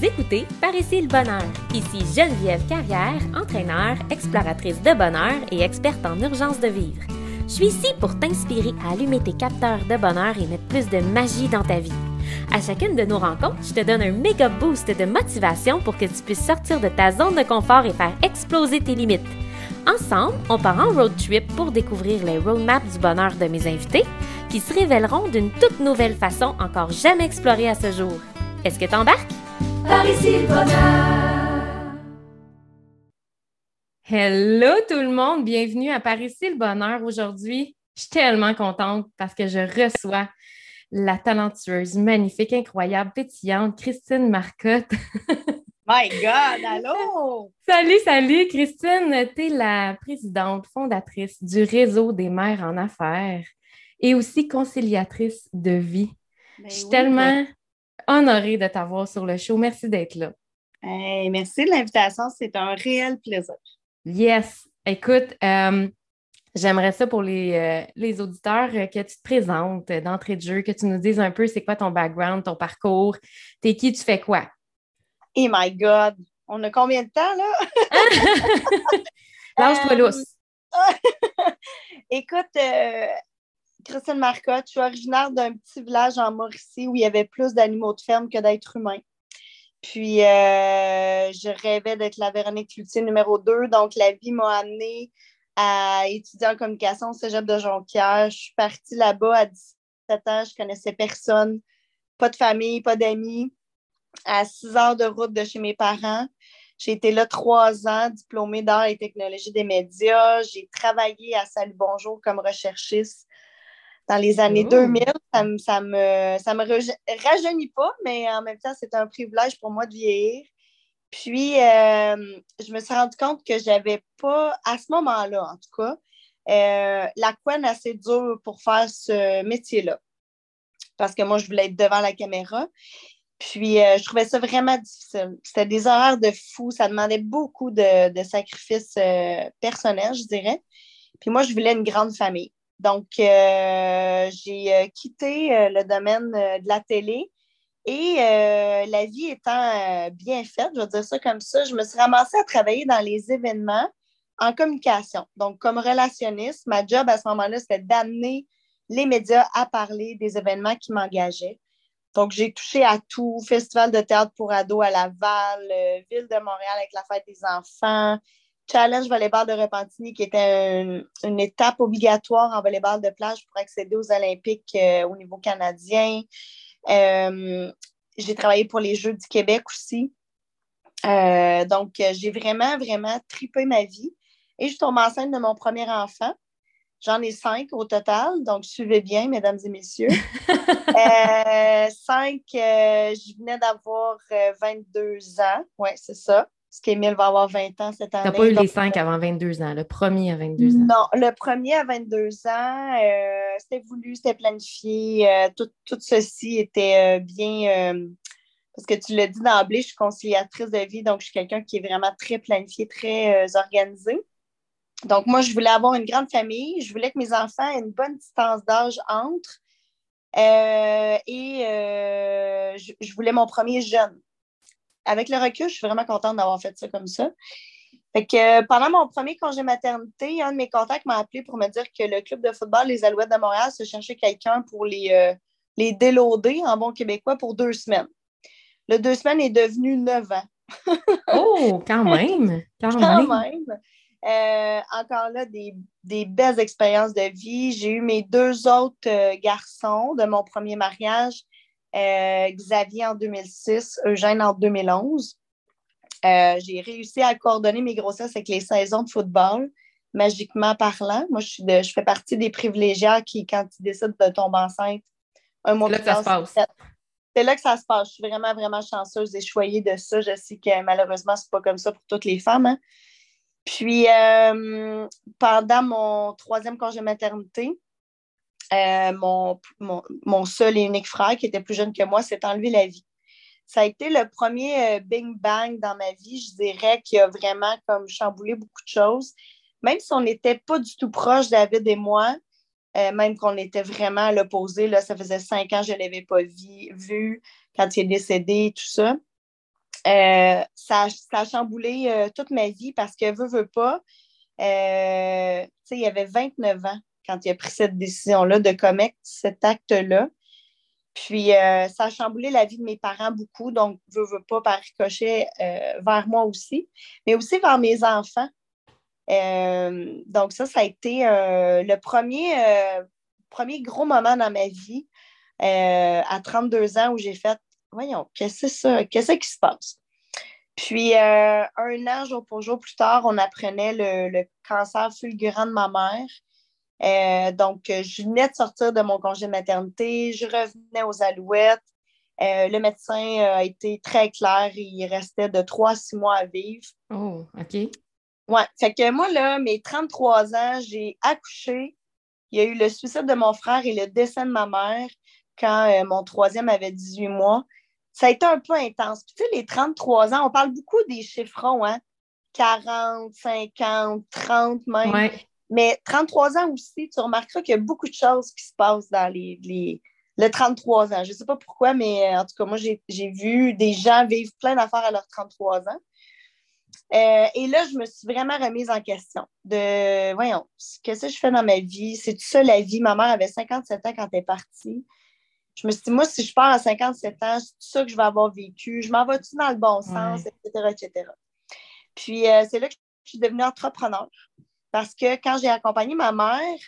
Écoutez Par ici le bonheur. Ici Geneviève Carrière, entraîneur, exploratrice de bonheur et experte en urgence de vivre. Je suis ici pour t'inspirer à allumer tes capteurs de bonheur et mettre plus de magie dans ta vie. À chacune de nos rencontres, je te donne un méga boost de motivation pour que tu puisses sortir de ta zone de confort et faire exploser tes limites. Ensemble, on part en road trip pour découvrir les roadmaps du bonheur de mes invités qui se révéleront d'une toute nouvelle façon encore jamais explorée à ce jour. Est-ce que t'embarques? Par ici le bonheur. Hello tout le monde, bienvenue à Par ici le bonheur aujourd'hui. Je suis tellement contente parce que je reçois la talentueuse, magnifique, incroyable, pétillante Christine Marcotte. My God, allô! Salut, salut, Christine. Tu es la présidente fondatrice du réseau des mères en affaires et aussi conciliatrice de vie. Ben je suis oui, tellement honorée de t'avoir sur le show. Merci d'être là. Hey, merci de l'invitation, c'est un réel plaisir. Yes. Écoute, euh, j'aimerais ça pour les, euh, les auditeurs euh, que tu te présentes d'entrée de jeu, que tu nous dises un peu c'est quoi ton background, ton parcours, t'es qui, tu fais quoi? Oh my God! On a combien de temps, là? Lâche-toi lousse. Écoute, Christine Marcotte, je suis originaire d'un petit village en Mauricie où il y avait plus d'animaux de ferme que d'êtres humains. Puis, euh, je rêvais d'être la Véronique Cloutier numéro 2. Donc, la vie m'a amenée à étudier en communication au cégep de Jonquière. Je suis partie là-bas à 17 ans. Je connaissais personne. Pas de famille, pas d'amis. À 6 heures de route de chez mes parents. J'ai été là trois ans, diplômée d'art et technologie des médias. J'ai travaillé à Salut Bonjour comme recherchiste dans les années Oh. 2000. Ça me, ça me, ça me rajeunit pas, mais en même temps, c'est un privilège pour moi de vieillir. Puis, euh, je me suis rendu compte que j'avais pas, à ce moment-là en tout cas, euh, la couenne assez dure pour faire ce métier-là. Parce que moi, je voulais être devant la caméra. Puis, euh, je trouvais ça vraiment difficile. C'était des horaires de fou. Ça demandait beaucoup de, de sacrifices personnels, je dirais. Puis, moi, je voulais une grande famille. Donc, euh, j'ai euh, quitté euh, le domaine de la télé. Et la vie étant bien faite, je vais dire ça comme ça, je me suis ramassée à travailler dans les événements en communication. Donc, comme relationniste, ma job à ce moment-là, c'était d'amener les médias à parler des événements qui m'engageaient. Donc, j'ai touché à tout, festival de théâtre pour ados à Laval, Ville de Montréal avec la fête des enfants, Challenge volleyball de Repentigny, qui était une, une étape obligatoire en volleyball de plage pour accéder aux Olympiques euh, au niveau canadien. Euh, j'ai travaillé pour les Jeux du Québec aussi. Euh, donc, j'ai vraiment, vraiment tripé ma vie. Et je tombe enceinte de mon premier enfant. J'en ai cinq au total, donc suivez bien, mesdames et messieurs. Cinq, je venais d'avoir euh, 22 ans. Oui, c'est ça. Parce qu'Émile va avoir 20 ans cette année. T'as pas eu Donc, les cinq avant 22 ans, le premier à 22 ans. non, le premier à 22 ans, euh, c'était voulu, c'était planifié. euh, tout, tout ceci était euh, bien. euh, parce que tu l'as dit d'emblée, je suis conciliatrice de vie, donc je suis quelqu'un qui est vraiment très planifié, très euh, organisé. Donc, moi, je voulais avoir une grande famille. Je voulais que mes enfants aient une bonne distance d'âge entre. Euh, et euh, je, je voulais mon premier jeune. Avec le recul, je suis vraiment contente d'avoir fait ça comme ça. Fait que euh, pendant mon premier congé maternité, un de mes contacts m'a appelé pour me dire que le club de football Les Alouettes de Montréal se cherchait quelqu'un pour les, euh, les déloader en bon québécois pour deux semaines. Le deux semaines est devenu neuf ans. Oh, quand même! Quand, Quand même! même. Euh, encore là, des, des belles expériences de vie. J'ai eu mes deux autres euh, garçons de mon premier mariage, euh, Xavier en 2006, Eugène en 2011. Euh, j'ai réussi à coordonner mes grossesses avec les saisons de football, magiquement parlant. Moi, je, suis de- je fais partie des privilégiés qui, quand ils décident de tomber enceinte, un mois C'est là plus que ça tard. C'est là que ça se passe. Je suis vraiment, vraiment chanceuse et choyée de ça. Je sais que malheureusement, c'est pas comme ça pour toutes les femmes. hein. Puis, euh, pendant mon troisième congé maternité, euh, mon, mon, seul et unique frère, qui était plus jeune que moi, s'est enlevé la vie. Ça a été le premier euh, bing bang dans ma vie, je dirais, qui a vraiment comme chamboulé beaucoup de choses. Même si on n'était pas du tout proche, David et moi, euh, même qu'on était vraiment à l'opposé, ça faisait cinq ans que je ne l'avais pas vu quand il est décédé, tout ça. ça, a chamboulé toute ma vie parce que, veut, veut pas, euh, il y avait 29 ans quand il a pris cette décision-là de commettre cet acte-là. Puis, ça a chamboulé la vie de mes parents beaucoup, donc, veut, veut pas, par ricochet, vers moi aussi, mais aussi vers mes enfants. donc, ça, ça a été le premier, premier gros moment dans ma vie à 32 ans où j'ai fait voyons, qu'est-ce que c'est ça? Qu'est-ce qui se passe? Puis, euh, un an, jour pour jour plus tard, on apprenait le, cancer fulgurant de ma mère. Euh, donc, je venais de sortir de mon congé de maternité, je revenais aux alouettes. Euh, le médecin a été très clair, il restait de trois à six mois à vivre. Oh, OK. Ouais, fait que moi, là, mes 33 ans, j'ai accouché. Il y a eu le suicide de mon frère et le décès de ma mère quand mon troisième avait 18 mois ça a été un peu intense. Puis, tu sais, les 33 ans, on parle beaucoup des chiffrons, hein? 40, 50, 30 même. Mais 33 ans aussi, tu remarqueras qu'il y a beaucoup de choses qui se passent dans les, les le 33 ans. Je ne sais pas pourquoi, mais en tout cas, moi, j'ai vu des gens vivre plein d'affaires à leurs 33 ans. Euh, et là, je me suis vraiment remise en question de, voyons, qu'est-ce que je fais dans ma vie? C'est tout ça la vie? Ma mère avait 57 ans quand elle est partie je me suis dit, moi, si je pars à 57 ans, c'est tout ça que je vais avoir vécu. Je m'en vais-tu dans le bon sens, etc., etc. Puis, euh, c'est là que je suis devenue entrepreneur. Parce que quand j'ai accompagné ma mère,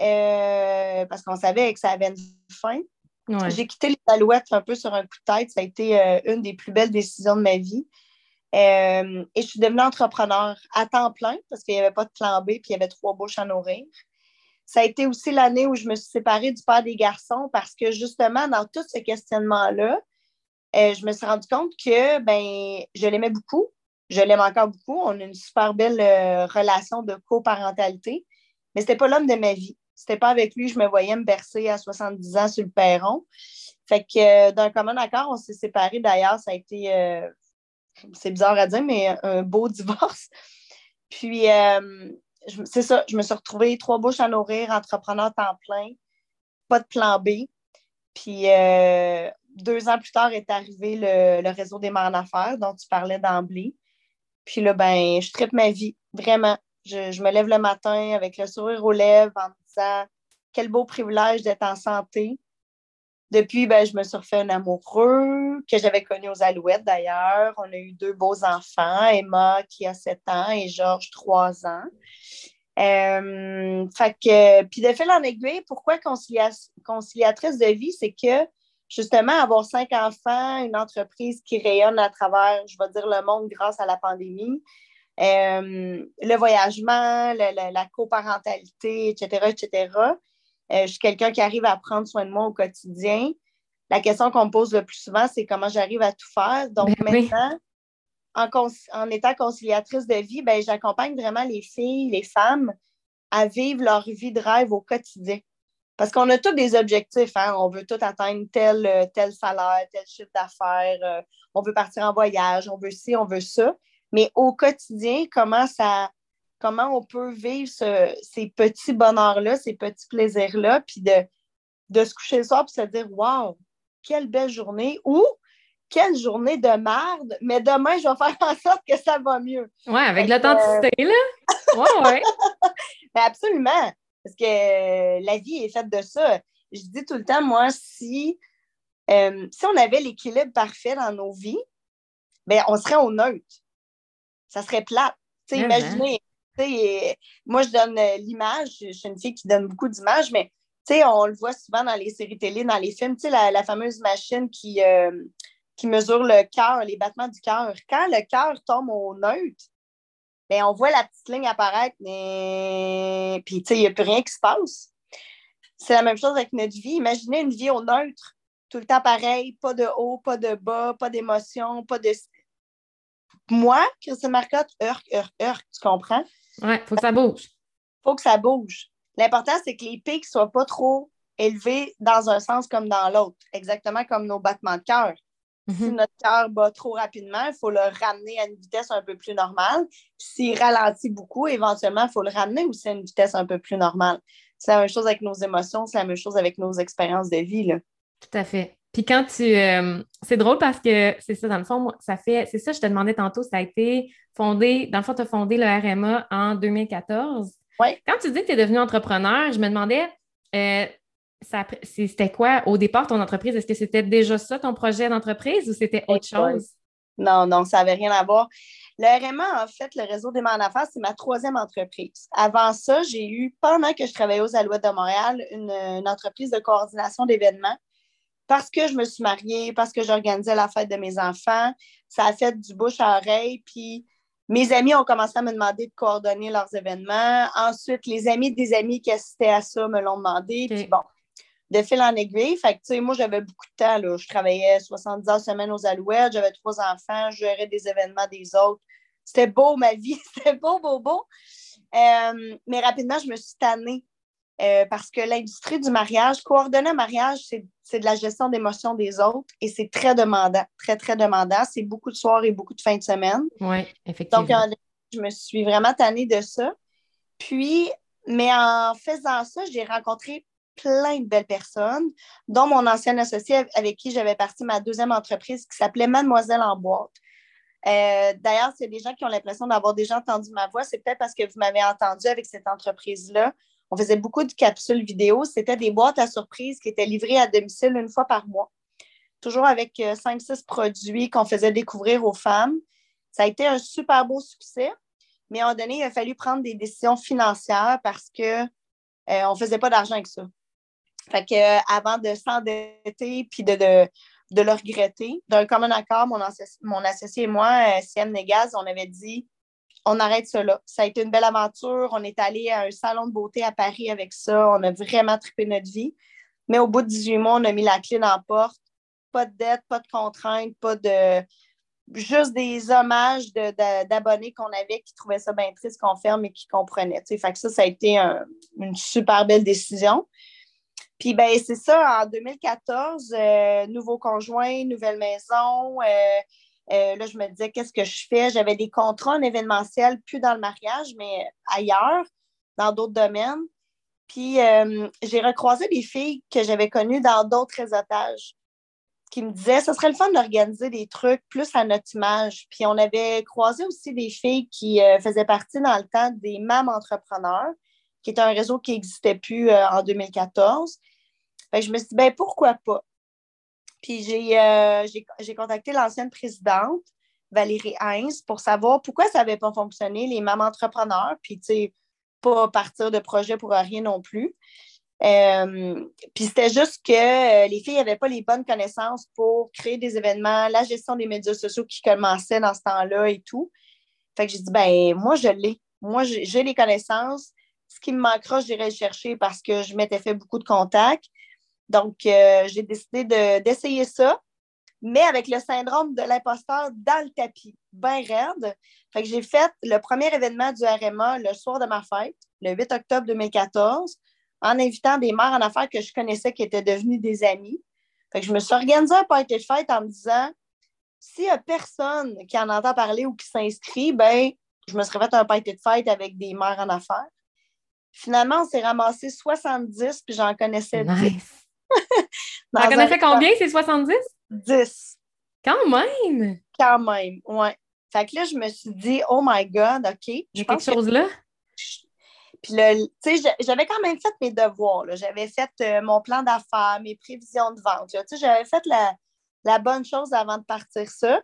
euh, parce qu'on savait que ça avait une fin, j'ai quitté les alouettes un peu sur un coup de tête. Ça a été euh, une des plus belles décisions de ma vie. et je suis devenue entrepreneur à temps plein parce qu'il n'y avait pas de plan B puis il y avait trois bouches à nourrir. Ça a été aussi l'année où je me suis séparée du père des garçons parce que justement, dans tout ce questionnement-là, euh, je me suis rendu compte que ben, je l'aimais beaucoup. Je l'aime encore beaucoup. On a une super belle euh, relation de coparentalité, mais ce n'était pas l'homme de ma vie. C'était pas avec lui je me voyais me bercer à 70 ans sur le perron. Fait que euh, d'un commun accord, on s'est séparés. D'ailleurs, ça a été, c'est bizarre à dire, mais un beau divorce. Puis, c'est ça, je me suis retrouvée trois bouches à nourrir, entrepreneur temps plein, pas de plan B. Puis euh, deux ans plus tard est arrivé le, réseau des mères d'affaires dont tu parlais d'emblée. Puis là, ben, je tripe ma vie, vraiment. Je, me lève le matin avec le sourire aux lèvres en me disant quel beau privilège d'être en santé. Depuis, ben, je me suis refait un amoureux que j'avais connu aux Alouettes d'ailleurs. On a eu deux beaux enfants, Emma qui a 7 ans et Georges 3 ans. Euh, fait que, puis de fil en aiguille, pourquoi conciliatrice de vie? C'est que justement, avoir cinq enfants, une entreprise qui rayonne à travers, je vais dire, le monde grâce à la pandémie, euh, le voyagement, la coparentalité, etc., etc. Euh, je suis quelqu'un qui arrive à prendre soin de moi au quotidien. La question qu'on me pose le plus souvent, c'est comment j'arrive à tout faire. Donc ben maintenant, en, étant conciliatrice de vie, ben, j'accompagne vraiment les filles, les femmes à vivre leur vie de rêve au quotidien. Parce qu'on a tous des objectifs, hein? on veut tout atteindre tel, tel salaire, tel chiffre d'affaires, euh, on veut partir en voyage, on veut ci, on veut ça. Mais au quotidien, comment ça, comment on peut vivre ces petits bonheurs-là, ces petits plaisirs-là, puis de, de se coucher le soir et se dire Waouh, quelle belle journée! Ou quelle journée de merde, mais demain, je vais faire en sorte que ça va mieux. Oui, avec l'authenticité, là. Oui, oui. Ben, absolument. Parce que la vie est faite de ça. Je dis tout le temps, moi, si, euh, si on avait l'équilibre parfait dans nos vies, ben, on serait au neutre. Ça serait plate. sais, imaginez, moi, je donne euh, l'image, je suis une fille qui donne beaucoup d'images, mais on le voit souvent dans les séries télé, dans les films, la, la fameuse machine qui, euh, qui mesure le cœur, les battements du cœur. Quand le cœur tombe au neutre, bien, on voit la petite ligne apparaître, mais puis il n'y a plus rien qui se passe. C'est la même chose avec notre vie. Imaginez une vie au neutre, tout le temps pareil, pas de haut, pas de bas, pas d'émotion, pas de. Moi, Christine Marcotte, heurk, heurk, heurk, tu comprends? Oui, il faut que ça bouge. Il faut que ça bouge. L'important, c'est que les pics ne soient pas trop élevés dans un sens comme dans l'autre, exactement comme nos battements de cœur. Si mhm. notre cœur bat trop rapidement, il faut le ramener à une vitesse un peu plus normale. S'il ralentit beaucoup, éventuellement, il faut le ramener aussi à une vitesse un peu plus normale. C'est la même chose avec nos émotions, c'est la même chose avec nos expériences de vie. Là. Tout à fait. Puis quand tu. Euh, c'est drôle parce que c'est ça, dans le fond, ça fait. C'est ça, je te demandais tantôt, ça a été fondé. Dans le fond, tu as fondé le RMA en 2014. Oui. Quand tu dis que tu es devenu entrepreneur, je me demandais. Euh, c'était quoi au départ ton entreprise? Est-ce que c'était déjà ça ton projet d'entreprise ou c'était autre chose? Non, non, ça n'avait rien à voir. Le RMA, en fait, le réseau des en affaires, c'est ma troisième entreprise. Avant ça, j'ai eu, pendant que je travaillais aux Alouettes de Montréal, une, entreprise de coordination d'événements parce que je me suis mariée, parce que j'organisais la fête de mes enfants. Ça a fait du bouche à oreille. Puis mes amis ont commencé à me demander de coordonner leurs événements. Ensuite, les amis des amis qui assistaient à ça me l'ont demandé. Puis bon, de fil en aiguille. Fait que, moi, j'avais beaucoup de temps. Là. Je travaillais 70 heures semaine aux Alouettes, j'avais trois enfants, je gérais des événements des autres. C'était beau, ma vie. C'était beau, beau, beau. Euh, mais rapidement, je me suis tannée euh, parce que l'industrie du mariage, coordonner un mariage, c'est de la gestion d'émotions des autres et c'est très demandant, très, très demandant. C'est beaucoup de soirs et beaucoup de fins de semaine. Oui, effectivement. Donc, je me suis vraiment tannée de ça. Puis, mais en faisant ça, j'ai rencontré plein de belles personnes, dont mon ancienne associée avec qui j'avais parti ma deuxième entreprise qui s'appelait Mademoiselle en boîte. Euh, d'ailleurs, c'est des gens qui ont l'impression d'avoir déjà entendu ma voix. C'est peut-être parce que vous m'avez entendu avec cette entreprise-là. On faisait beaucoup de capsules vidéo. C'était des boîtes à surprise qui étaient livrées à domicile une fois par mois. Toujours avec euh, cinq, six produits qu'on faisait découvrir aux femmes. Ça a été un super beau succès. Mais à un moment donné, il a fallu prendre des décisions financières parce qu'on euh, ne faisait pas d'argent avec ça. Fait que, euh, avant de s'endetter puis de, de, le regretter, d'un commun accord, mon, mon associé et moi, euh, Negaz, on avait dit on arrête cela. Ça a été une belle aventure. On est allé à un salon de beauté à Paris avec ça. On a vraiment trippé notre vie. Mais au bout de 18 mois, on a mis la clé dans la porte. Pas de dette, pas de contraintes, pas de. Juste des hommages d'abonnés qu'on avait qui trouvaient ça bien triste qu'on ferme et qui comprenaient. Fait que ça, ça a été une super belle décision. Puis ben c'est ça, en 2014, euh, nouveau conjoint, nouvelle maison. Euh, euh, là, je me disais, qu'est-ce que je fais? J'avais des contrats en événementiel, plus dans le mariage, mais ailleurs, dans d'autres domaines. Puis j'ai recroisé des filles que j'avais connues dans d'autres réseautages qui me disaient, ce serait le fun d'organiser des trucs plus à notre image. Puis on avait croisé aussi des filles qui faisaient partie dans le temps des MAM entrepreneurs qui était un réseau qui n'existait plus euh, en 2014. je me suis dit, ben, pourquoi pas? Puis j'ai euh, contacté l'ancienne présidente, Valérie Heinz, pour savoir pourquoi ça n'avait pas fonctionné, les mamans entrepreneurs, puis tu sais, pas partir de projet pour rien non plus. Euh, puis c'était juste que les filles n'avaient pas les bonnes connaissances pour créer des événements, la gestion des médias sociaux qui commençaient dans ce temps-là et tout. Fait que j'ai dit, ben moi, je l'ai. Moi, j'ai les connaissances ce qui me manquera, j'irai chercher parce que je m'étais fait beaucoup de contacts. Donc, euh, j'ai décidé d'essayer ça, mais avec le syndrome de l'imposteur dans le tapis, bien raide. Fait que j'ai fait le premier événement du RMA le soir de ma fête, le 8 octobre 2014, en invitant des mères en affaires que je connaissais qui étaient devenues des amis. Fait que je me suis organisé un party de fête en me disant s'il n'y a personne qui en entend parler ou qui s'inscrit, ben je me serais fait un party de fête avec des mères en affaires. Finalement, on s'est ramassé 70, puis j'en connaissais 10. Nice. T'en connaissais combien, ces 70? 10. Quand même! Quand même, oui. Fait que là, je me suis dit, oh my God, OK. Il y a quelque chose là? Puis, tu sais, j'avais quand même fait mes devoirs. J'avais fait euh, mon plan d'affaires, mes prévisions de vente. Tu sais, j'avais fait la, la, bonne chose avant de partir ça.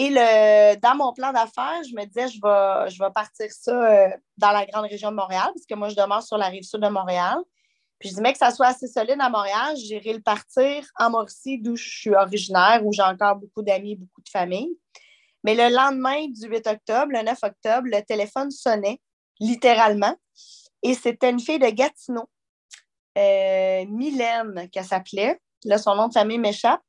Et le, dans mon plan d'affaires, je me disais, je vais, je vais partir ça euh, dans la grande région de Montréal, parce que moi, je demeure sur la rive sud de Montréal. Puis je disais, que ça soit assez solide à Montréal, j'irai le partir en Mauricie, d'où je suis originaire, où j'ai encore beaucoup d'amis, beaucoup de famille. Mais le lendemain du 8 octobre, le 9 octobre, le téléphone sonnait, littéralement. Et c'était une fille de Gatineau, euh, Mylène, qu'elle s'appelait. Là, son nom de famille m'échappe.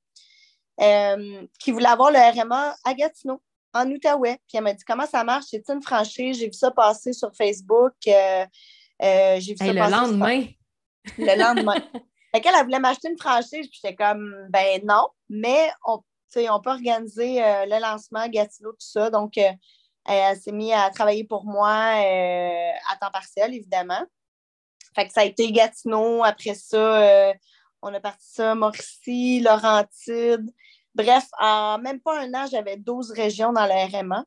Euh, qui voulait avoir le RMA à Gatineau, en Outaouais. Puis elle m'a dit Comment ça marche? C'est une franchise J'ai vu ça passer sur Facebook. Euh, euh, j'ai vu ça le lendemain. Le lendemain. fait qu'elle, elle voulait m'acheter une franchise. Puis j'étais comme Ben non, mais on, on peut organiser le lancement Gatineau, tout ça. Donc, elle s'est mise à travailler pour moi à temps partiel, évidemment. Fait que ça a été Gatineau. Après ça, On a parti ça, Mauricie, Laurentide. Bref, en même pas un an, j'avais 12 régions dans le RMA.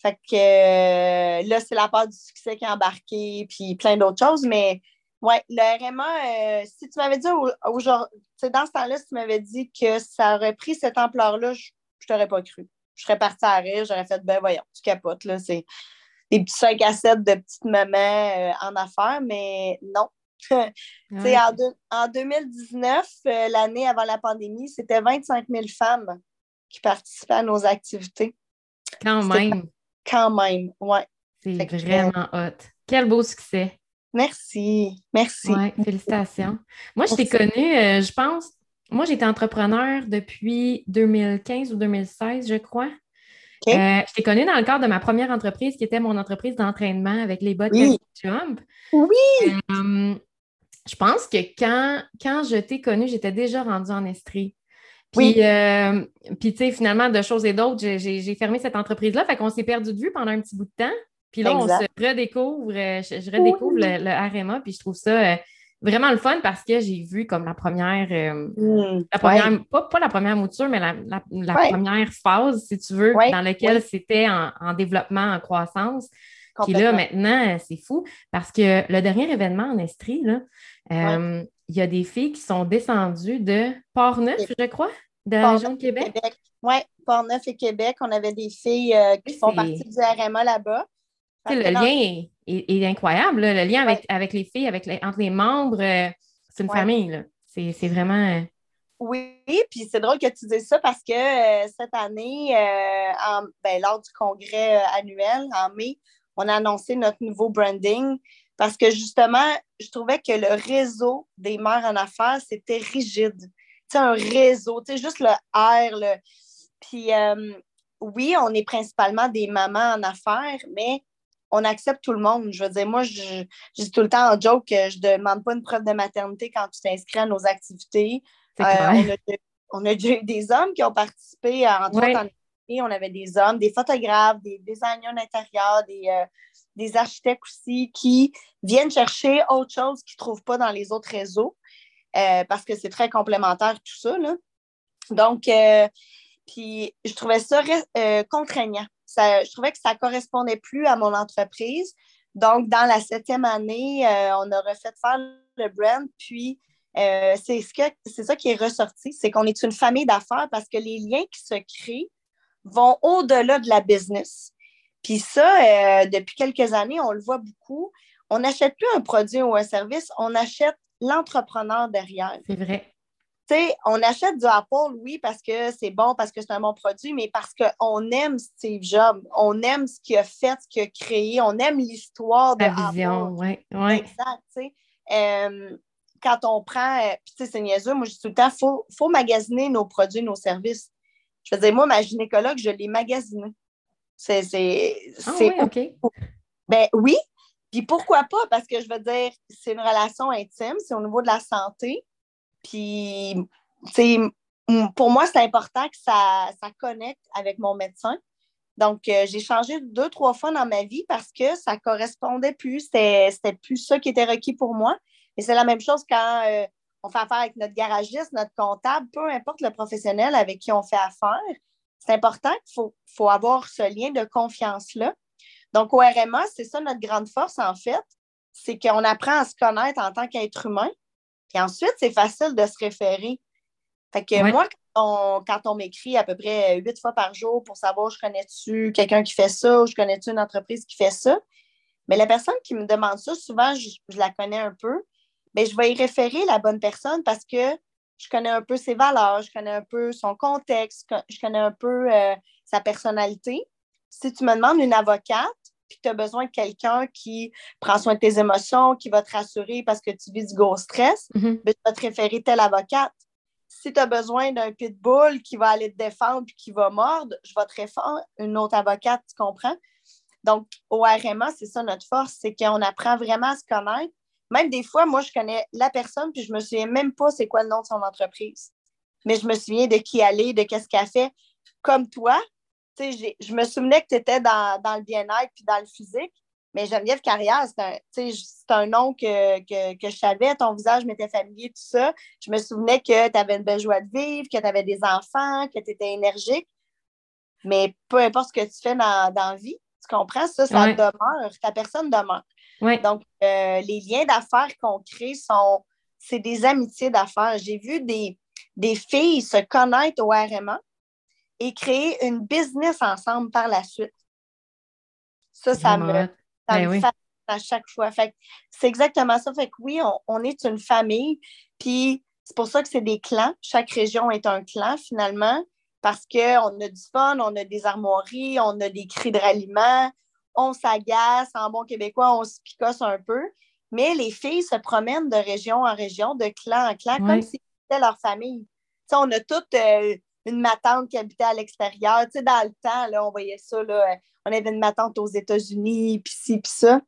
Fait que euh, là, c'est la part du succès qui est embarqué, puis plein d'autres choses. Mais ouais, le RMA, euh, si tu m'avais dit aujourd'hui, dans ce temps-là, si tu m'avais dit que ça aurait pris cette ampleur-là, je, ne t'aurais pas cru. Je serais partie à rire, j'aurais fait, ben voyons, tu capotes, là, c'est des petits 5 à 7 de petites mamans euh, en affaires, mais non. en, 2019, l'année avant la pandémie, c'était 25 000 femmes qui participaient à nos activités. Quand même. Quand même, oui. C'est vraiment hot. Quel beau succès. Merci, merci. Ouais, félicitations. Moi, je t'ai connue, euh, je pense, moi, j'étais entrepreneur depuis 2015 ou 2016, je crois. Euh, je t'ai connue dans le cadre de ma première entreprise qui était mon entreprise d'entraînement avec les bottes oui. Jump. Oui! Euh, je pense que quand, quand je t'ai connue, j'étais déjà rendue en Estrie. Puis, euh, puis tu sais, finalement, de choses et d'autres, j'ai fermé cette entreprise-là. Fait qu'on s'est perdu de vue pendant un petit bout de temps. Puis là, on se redécouvre, je, redécouvre le, RMA, puis je trouve ça vraiment le fun parce que j'ai vu comme la première, mmh, la première pas, la première mouture, mais la, première phase, si tu veux, dans laquelle c'était en, développement, en croissance. Puis là, maintenant, c'est fou parce que le dernier événement en Estrie, là, il y a des filles qui sont descendues de Port-Neuf, je crois, de la région de Québec. Oui, Port-Neuf et Québec. On avait des filles euh, qui font partie du RMA là-bas. Le lien est, incroyable, le lien avec, avec, les filles, avec entre les membres. Euh, c'est une famille. C'est vraiment. Euh, oui, puis c'est drôle que tu dises ça parce que cette année, ben, lors du congrès annuel en mai, on a annoncé notre nouveau branding parce que justement, je trouvais que le réseau des mères en affaires, c'était rigide. Tu sais, un réseau, tu juste le R, le... Puis euh, oui, on est principalement des mamans en affaires, mais on accepte tout le monde. Je veux dire, moi, je, dis tout le temps en joke que je ne demande pas une preuve de maternité quand tu t'inscris à nos activités. Euh, on, a, déjà eu des hommes qui ont participé, à, entre autres en on avait des hommes, des photographes, des designers d'intérieur, des, euh, des architectes aussi qui viennent chercher autre chose qu'ils ne trouvent pas dans les autres réseaux euh, parce que c'est très complémentaire tout ça. Donc, euh, puis je trouvais ça euh, je trouvais que ça correspondait plus à mon entreprise. Donc, dans la septième année, on a refait faire le brand, puis c'est ce ça qui est ressorti, c'est qu'on est une famille d'affaires parce que les liens qui se créent vont au-delà de la business. Puis ça, euh, depuis quelques années, on le voit beaucoup. On n'achète plus un produit ou un service, on achète l'entrepreneur derrière. C'est vrai. Tu sais, on achète du Apple, oui, parce que c'est bon, parce que c'est un bon produit, mais parce qu'on aime Steve Jobs, on aime ce qu'il a fait, ce qu'il a créé, on aime l'histoire de La vision, oui. Ouais. Exact, tu sais. Euh, quand on prend, euh, puis tu sais, c'est niaiseux, moi je dis tout le temps, il faut, faut magasiner nos produits, nos services. Je veux dire, moi, ma gynécologue, je l'ai magasiné. C'est. Ah oui, OK. Ben oui. Puis pourquoi pas? Parce que je veux dire, c'est une relation intime, c'est au niveau de la santé. Puis, pour moi, c'est important que ça, ça connecte avec mon médecin. Donc, euh, j'ai changé deux, trois fois dans ma vie parce que ça correspondait plus. C'était plus ça qui était requis pour moi. Et c'est la même chose quand euh, on fait affaire avec notre garagiste, notre comptable, peu importe le professionnel avec qui on fait affaire c'est important qu'il faut, avoir ce lien de confiance-là. Donc, au RMA, c'est ça notre grande force, en fait, c'est qu'on apprend à se connaître en tant qu'être humain. Puis ensuite, c'est facile de se référer. Fait que moi, quand on, m'écrit à peu près huit fois par jour pour savoir je connais-tu quelqu'un qui fait ça ou je connais-tu une entreprise qui fait ça, mais la personne qui me demande ça, souvent, je, la connais un peu, mais je vais y référer la bonne personne parce que je connais un peu ses valeurs, je connais un peu son contexte, je connais un peu euh, sa personnalité. Si tu me demandes une avocate, puis tu as besoin de quelqu'un qui prend soin de tes émotions, qui va te rassurer parce que tu vis du gros stress, mm-hmm. ben, tu vas te référer telle avocate. Si tu as besoin d'un pitbull qui va aller te défendre puis qui va mordre, je vais te référer une autre avocate, tu comprends? Donc, au RMA, c'est ça notre force, c'est qu'on apprend vraiment à se connaître, même des fois, moi, je connais la personne, puis je me souviens même pas c'est quoi le nom de son entreprise. Mais je me souviens de qui elle est, de qu'est-ce qu'elle fait. Comme toi, je me souvenais que tu étais dans, le bien-être puis dans le physique, Mais Geneviève Carrière, c'est un, un nom que, que, que je savais, ton visage m'était familier, tout ça. Je me souvenais que tu avais une belle joie de vivre, que tu avais des enfants, que tu étais énergique. Mais peu importe ce que tu fais dans, dans la vie, tu comprends? Ça, ça Ouais. demeure. Ta personne demeure. Donc, euh, les liens d'affaires qu'on crée sont, c'est des amitiés d'affaires. J'ai vu des, des filles se connaître au RMA et créer une business ensemble par la suite. Ça, ça me, ça Ben me oui. à chaque fois. Fait c'est exactement ça. Fait que oui, on, on est une famille. Puis c'est pour ça que c'est des clans. Chaque région est un clan finalement. Parce qu'on a du fun, on a des armoiries, on a des cris de ralliement, on s'agace, en bon québécois, on se picosse un peu. Mais les filles se promènent de région en région, de clan en clan, comme si c'était leur famille. Tu sais, on a toutes euh, une matante qui habitait à l'extérieur. Tu sais, dans le temps, là, on voyait ça, là, on avait une matante aux États-Unis, puis ci, puis ça.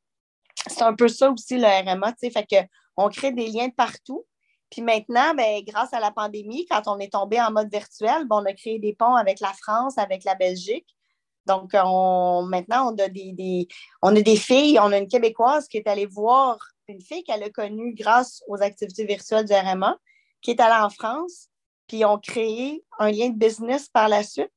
C'est un peu ça aussi, le RMA, tu sais, fait que on crée des liens partout. Puis maintenant, ben, grâce à la pandémie, quand on est tombé en mode virtuel, ben, on a créé des ponts avec la France, avec la Belgique. Donc, on, maintenant, on a des- on a des filles, on a une Québécoise qui est allée voir une fille qu'elle a connue grâce aux activités virtuelles du RMA, qui est allée en France, puis ont créé un lien de business par la suite.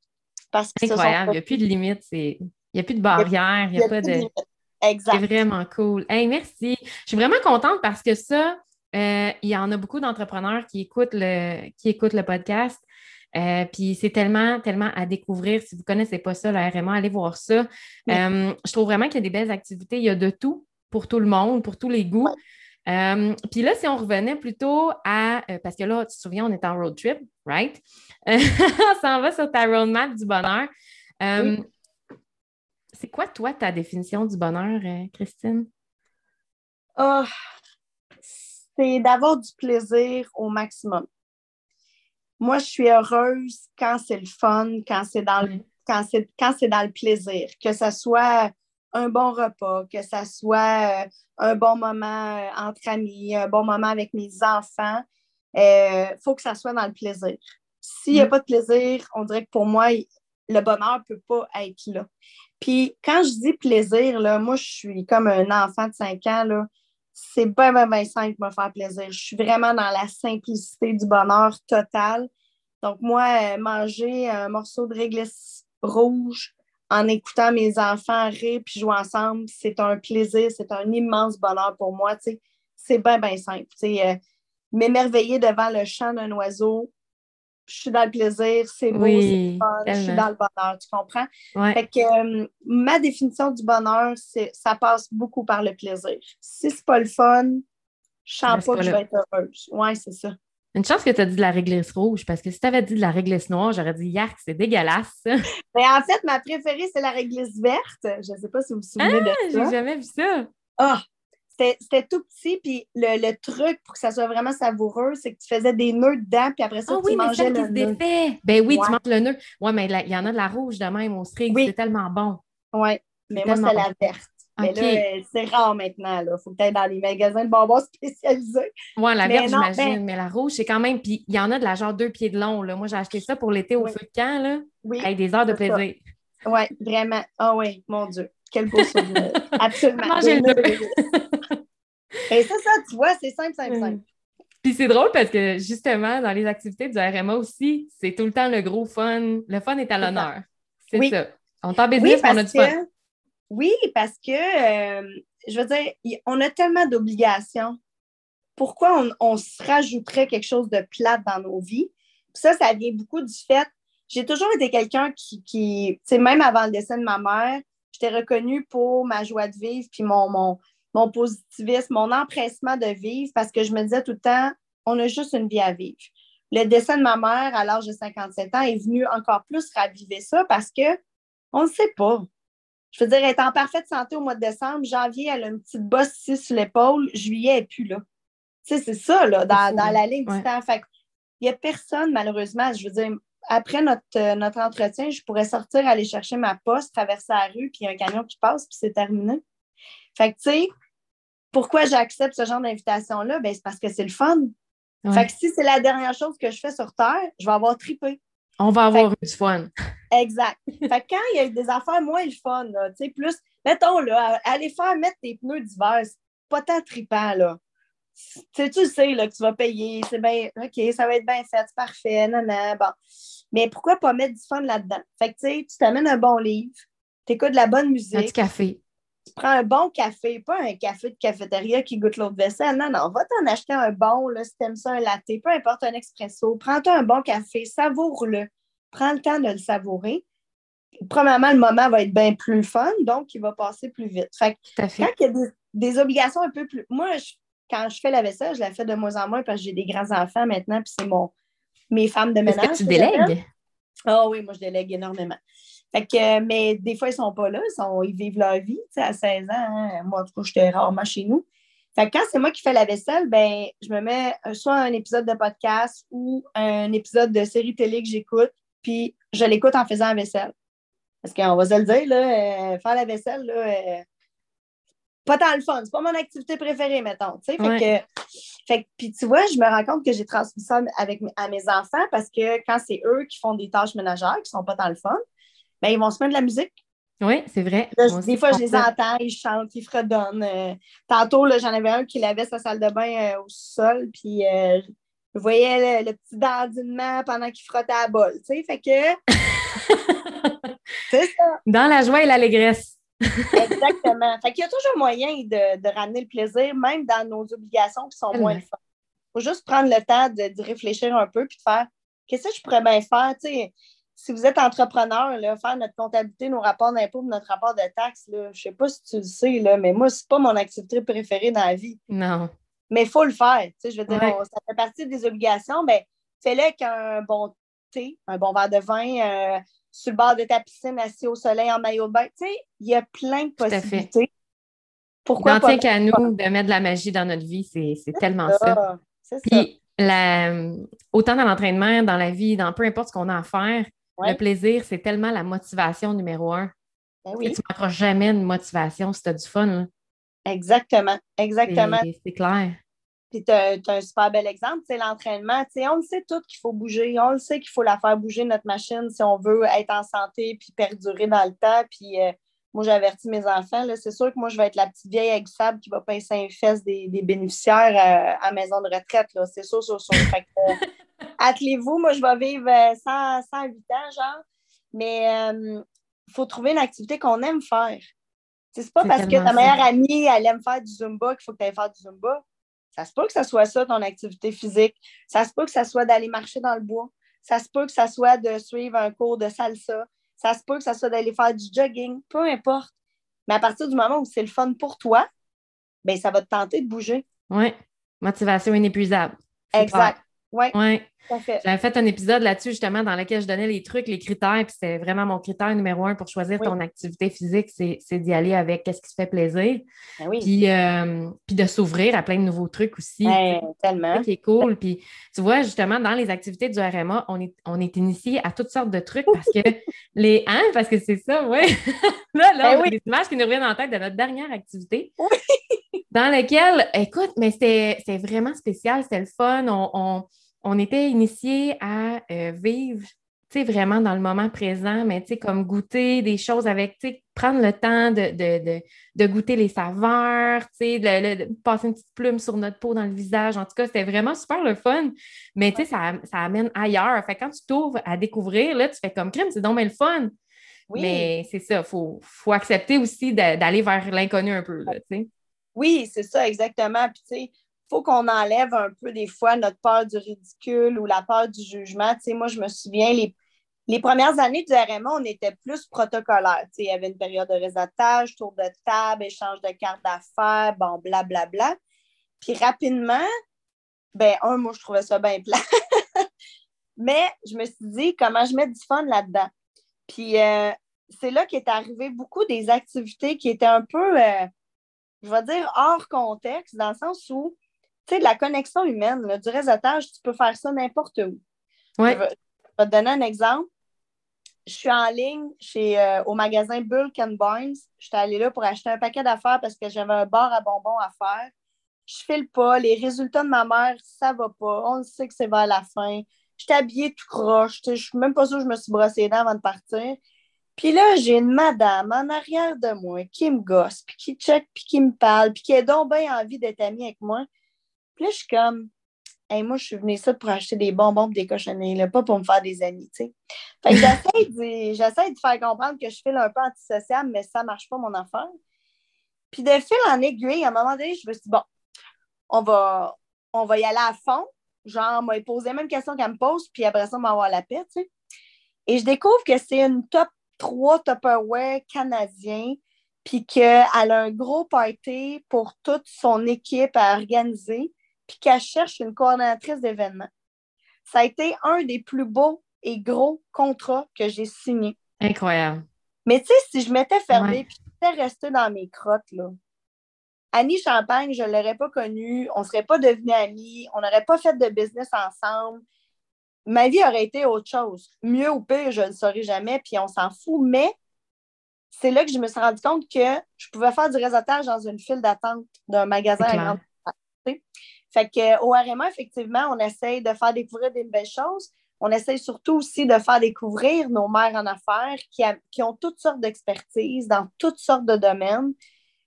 Parce que Incroyable. Il n'y a plus de limite. c'est- Il n'y a plus de barrière. Il n'y a, pas de. C'est Exact. vraiment cool. Hey, merci. Je suis vraiment contente parce que ça, euh, il y en a beaucoup d'entrepreneurs qui écoutent le, qui écoutent le podcast. Euh, puis c'est tellement, tellement à découvrir. Si vous ne connaissez pas ça, le RMA, allez voir ça. Oui. Euh, je trouve vraiment qu'il y a des belles activités. Il y a de tout pour tout le monde, pour tous les goûts. Euh, puis là, si on revenait plutôt à. euh, parce que là, tu te souviens, on est en road trip, right? on s'en va sur ta roadmap du bonheur. Euh, C'est quoi, toi, ta définition du bonheur, euh, Christine? Ah, c'est d'avoir du plaisir au maximum. Moi, je suis heureuse quand c'est le fun, quand c'est dans le, c'est, quand c'est dans le plaisir, que ce soit un bon repas, que ce soit euh, un bon moment euh, entre amis, un bon moment avec mes enfants. Il faut que ça soit dans le plaisir. S'il n'y a Mm. pas de plaisir, on dirait que pour moi, le bonheur ne peut pas être là. Puis quand je dis plaisir, là, moi, je suis comme un enfant de 5 ans. Là, c'est bien, bien, bien simple de me faire plaisir. Je suis vraiment dans la simplicité du bonheur total. Donc, moi, euh, manger un morceau de réglisse rouge en écoutant mes enfants rire puis jouer ensemble, c'est un plaisir, c'est un immense bonheur pour moi. C'est bien, bien simple. Euh, M'émerveiller devant le chant d'un oiseau, je suis dans le plaisir, c'est beau, c'est Oui, fun, je suis dans le bonheur, tu comprends? Ouais. Fait que euh, ma définition du bonheur, c'est ça passe beaucoup par le plaisir. Si c'est pas le fun, je sens pas pas que je vais être heureuse. Ouais, c'est ça. Une chance que tu as dit de la réglisse rouge, parce que si tu avais dit de la réglisse noire, j'aurais dit Yark, c'est dégueulasse. Mais en fait, ma préférée, c'est la réglisse verte. Je ne sais pas si vous vous souvenez de J'ai ça. jamais vu ça. Ah! C'était tout petit, puis le, le truc pour que ça soit vraiment savoureux, c'est que tu faisais des nœuds dedans, puis après ça, Ah tu oui, mais mangeais qui le se nœud. défait. Ben oui, Ouais. tu manges le nœud. Ouais, mais il y en a de la rouge de même au string. Oui. C'est tellement bon. Oui, mais moi, c'était la verte. Mais là, euh, c'est rare maintenant. Il faut peut-être dans les magasins de bonbons spécialisés. Ouais, la verte, j'imagine. ben- Mais la rouge, c'est quand même. Puis il y en a de la genre deux pieds de long. Là. Moi, j'ai acheté ça pour l'été au Oui. feu de camp, là, Oui, avec des heures de plaisir. Oui, vraiment. Ah oui, mon Dieu. Quel beau souvenir. Absolument. Manger le. Et c'est ça, tu vois, c'est simple, simple, simple. Puis c'est drôle parce que justement, dans les activités du RMA aussi, c'est tout le temps le gros fun. Le fun est à l'honneur. C'est Oui. ça. On est en Oui, business, mais on a du fun. que, oui, parce que, euh, je veux dire, on a tellement d'obligations. Pourquoi on, se rajouterait quelque chose de plate dans nos vies? Puis ça, ça vient beaucoup du fait, j'ai toujours été quelqu'un qui, qui tu sais, même avant le décès de ma mère, j'étais reconnue pour ma joie de vivre, puis mon, mon, mon positivisme, mon empressement de vivre, parce que je me disais tout le temps, on a juste une vie à vivre. Le décès de ma mère à l'âge de 57 ans est venu encore plus raviver ça parce que on ne sait pas. Je veux dire, elle est en parfaite santé au mois de décembre. Janvier, elle a une petite bosse ici sur l'épaule. Juillet, elle n'est plus là. Tu sais, c'est ça, là, dans, la ligne Ouais. du temps. Fait il n'y a personne, malheureusement. Je veux dire, après notre, euh, notre entretien, je pourrais sortir, aller chercher ma poste, traverser la rue, puis il y a un camion qui passe, puis c'est terminé. Fait que, tu sais, pourquoi j'accepte ce genre d'invitation-là? Ben, c'est parce que c'est le fun. Ouais. Fait que si c'est la dernière chose que je fais sur Terre, je vais avoir trippé. On va avoir eu du fun. Exact. fait que quand il y a des affaires moins le fun, tu sais, plus mettons, là, aller faire mettre tes pneus d'hiver, c'est pas tant trippant, là. Tu, tu sais là, que tu vas payer, c'est bien, OK, ça va être bien fait, c'est parfait, non, non, bon. Mais pourquoi pas mettre du fun là-dedans? Fait que, tu sais, tu t'amènes un bon livre, tu écoutes de la bonne musique. Un petit café. Tu prends un bon café, pas un café de cafétéria qui goûte l'autre vaisselle. Non, non, va t'en acheter un bon, là, si t'aimes ça, un latte, peu importe, un expresso. Prends-toi un bon café, savoure-le. Prends le temps de le savourer. Premièrement, le moment va être bien plus fun, donc il va passer plus vite. Fait que, quand il y a des, obligations un peu plus. Moi, quand je fais la vaisselle, je la fais de moins en moins parce que j'ai des grands-enfants maintenant, puis c'est mon mes femmes de ménage. Est-ce que tu délègues? Ah oui, moi, je délègue énormément. Fait que, mais des fois, ils ne sont pas là, ils, sont, ils vivent leur vie. À 16 ans, hein. moi, en tout cas, j'étais rarement chez nous. Fait que quand c'est moi qui fais la vaisselle, ben, je me mets soit un épisode de podcast ou un épisode de série télé que j'écoute, puis je l'écoute en faisant la vaisselle. Parce qu'on va se le dire, là, euh, faire la vaisselle, là, euh, pas tant le fun. C'est pas mon activité préférée, mettons. Fait que, fait puis tu vois, je me rends compte que j'ai transmis ça avec, à mes enfants parce que quand c'est eux qui font des tâches ménagères qui sont pas tant le fun, ben, ils vont se mettre de la musique. Oui, c'est vrai. des fois, je les entends, ils chantent, ils fredonnent. Euh, tantôt, j'en avais un qui lavait sa salle de bain au sol, puis je voyais le, petit dandinement pendant qu'il frottait la bol. Tu sais, fait que. c'est ça. Dans la joie et l'allégresse. Exactement. Fait qu'il y a toujours moyen de, ramener le plaisir, même dans nos obligations qui sont moins le fun. Il faut juste prendre le temps de, réfléchir un peu puis de faire qu'est-ce que je pourrais bien faire. Tu sais, si vous êtes entrepreneur, là, faire notre comptabilité, nos rapports d'impôts, notre rapport de taxes, je ne sais pas si tu le sais, là, mais moi, ce n'est pas mon activité préférée dans la vie. Non. Mais il faut le faire. Tu sais, je veux dire, ça fait partie des obligations. mais fais-le avec un bon thé, un bon verre de vin, euh, sur le bord de ta piscine, assis au soleil en maillot de bain. Tu sais, il y a plein de possibilités. Pourquoi pas? qu'à nous de mettre de la magie dans notre vie, c'est tellement ça. Puis, autant dans l'entraînement, dans la vie, dans peu importe ce qu'on a à faire, le plaisir, c'est tellement la motivation numéro un. Ben tu ne manqueras jamais une motivation si tu as du fun. Exactement, exactement. C'est clair. Puis tu as, un super bel exemple, c'est l'entraînement. On le sait tout qu'il faut bouger. On le sait qu'il faut la faire bouger, notre machine, si on veut être en santé puis perdurer dans le temps. Puis euh, moi, j'avertis mes enfants. C'est sûr que moi, je vais être la petite vieille avec sable qui va pincer un fesses des, bénéficiaires euh, à, maison de retraite. C'est sûr, sûr, sûr. Euh, attelez-vous. Moi, je vais vivre 100, 108 ans, genre. Mais il faut trouver une activité qu'on aime faire. C'est pas parce que ta meilleure amie, elle aime faire du Zumba qu'il faut que tu ailles faire du Zumba. Ça se peut que ça soit ça, ton activité physique. Ça se peut que ça soit d'aller marcher dans le bois. Ça se peut que ça soit de suivre un cours de salsa. Ça se peut que ça soit d'aller faire du jogging. Peu importe. Mais à partir du moment où c'est le fun pour toi, ben ça va te tenter de bouger. Oui. Motivation inépuisable. Exact. Oui. Ouais. J'avais fait un épisode là-dessus, justement, dans lequel je donnais les trucs, les critères, puis c'était vraiment mon critère numéro un pour choisir ton activité physique, c'est d'y aller avec qu'est-ce qui se fait plaisir. Ben oui. Puis, euh, puis de s'ouvrir à plein de nouveaux trucs aussi. Ben, tellement. Qui est cool. Puis tu vois, justement, dans les activités du RMA, on est, on est initié à toutes sortes de trucs parce que les. Hein? Parce que c'est ça, oui. là, là, ben on a des images qui nous reviennent en tête de notre dernière activité. Oui. Dans laquelle, écoute, mais c'était vraiment spécial, c'était le fun. on on était initiés à euh, vivre vraiment dans le moment présent, mais comme goûter des choses avec, prendre le temps de, goûter les saveurs, de, passer une petite plume sur notre peau dans le visage. En tout cas, c'était vraiment super le fun, mais ça, ça amène ailleurs. Fait quand tu t'ouvres à découvrir, là, tu fais comme crème, c'est donc le fun. Mais c'est ça, il faut, faut, accepter aussi d'aller vers l'inconnu un peu. Là, oui, c'est ça, exactement. Puis, tu sais, faut qu'on enlève un peu des fois notre peur du ridicule ou la peur du jugement. Moi, je me souviens, les, les premières années du RMA, on était plus protocolaire. Il y avait une période de réseautage, tour de table, échange de cartes d'affaires, bon, blablabla. Bla, bla. Puis rapidement, ben un, moi, je trouvais ça bien plat. Mais je me suis dit, comment je mets du fun là-dedans? Puis euh, c'est là qu'est arrivé beaucoup des activités qui étaient un peu, euh, je vais dire, hors contexte, dans le sens où tu sais, de la connexion humaine, du réseautage, tu peux faire ça n'importe où. Ouais. Je, vais, te donner un exemple. Je suis en ligne chez, euh, au magasin Bulk and Barnes. J'étais allée là pour acheter un paquet d'affaires parce que j'avais un bar à bonbons à faire. Je file pas. Les résultats de ma mère, ça va pas. On sait que c'est vers la fin. J'étais habillée tout croche. Je suis même pas sûre que je me suis brossée les dents avant de partir. Puis là, j'ai une madame en arrière de moi qui me gosse, puis qui check, puis qui me parle, puis qui a donc bien envie d'être amie avec moi. Puis là, je suis comme, hey, moi, je suis venue ça pour acheter des bonbons et des cochonneries, là, pas pour me faire des amis, tu sais. Fait que j'essaie de, faire comprendre que je file un peu antisociable, mais ça marche pas, mon affaire. Puis de fil en aiguille, à un moment donné, je me suis dit, bon, on va, on va y aller à fond. Genre, m'a posé la même question qu'elle me pose, puis après ça, on va avoir la paix, tu sais. Et je découvre que c'est une top 3 Tupperware canadien, puis qu'elle a un gros party pour toute son équipe à organiser, puis qu'elle cherche une coordonnatrice d'événements. Ça a été un des plus beaux et gros contrats que j'ai signés. Incroyable. Mais tu sais, si je m'étais fermée, puis j'étais restée dans mes crottes, là, Annie Champagne, je ne l'aurais pas connue, on ne serait pas devenus amis, on n'aurait pas fait de business ensemble. Ma vie aurait été autre chose. Mieux ou pire, je ne le saurais jamais, puis on s'en fout. Mais c'est là que je me suis rendu compte que je pouvais faire du réseautage dans une file d'attente d'un magasin à grande Fait qu'au RMA, effectivement, on essaye de faire découvrir des belles choses. On essaye surtout aussi de faire découvrir nos mères en affaires qui, qui ont toutes sortes d'expertises dans toutes sortes de domaines.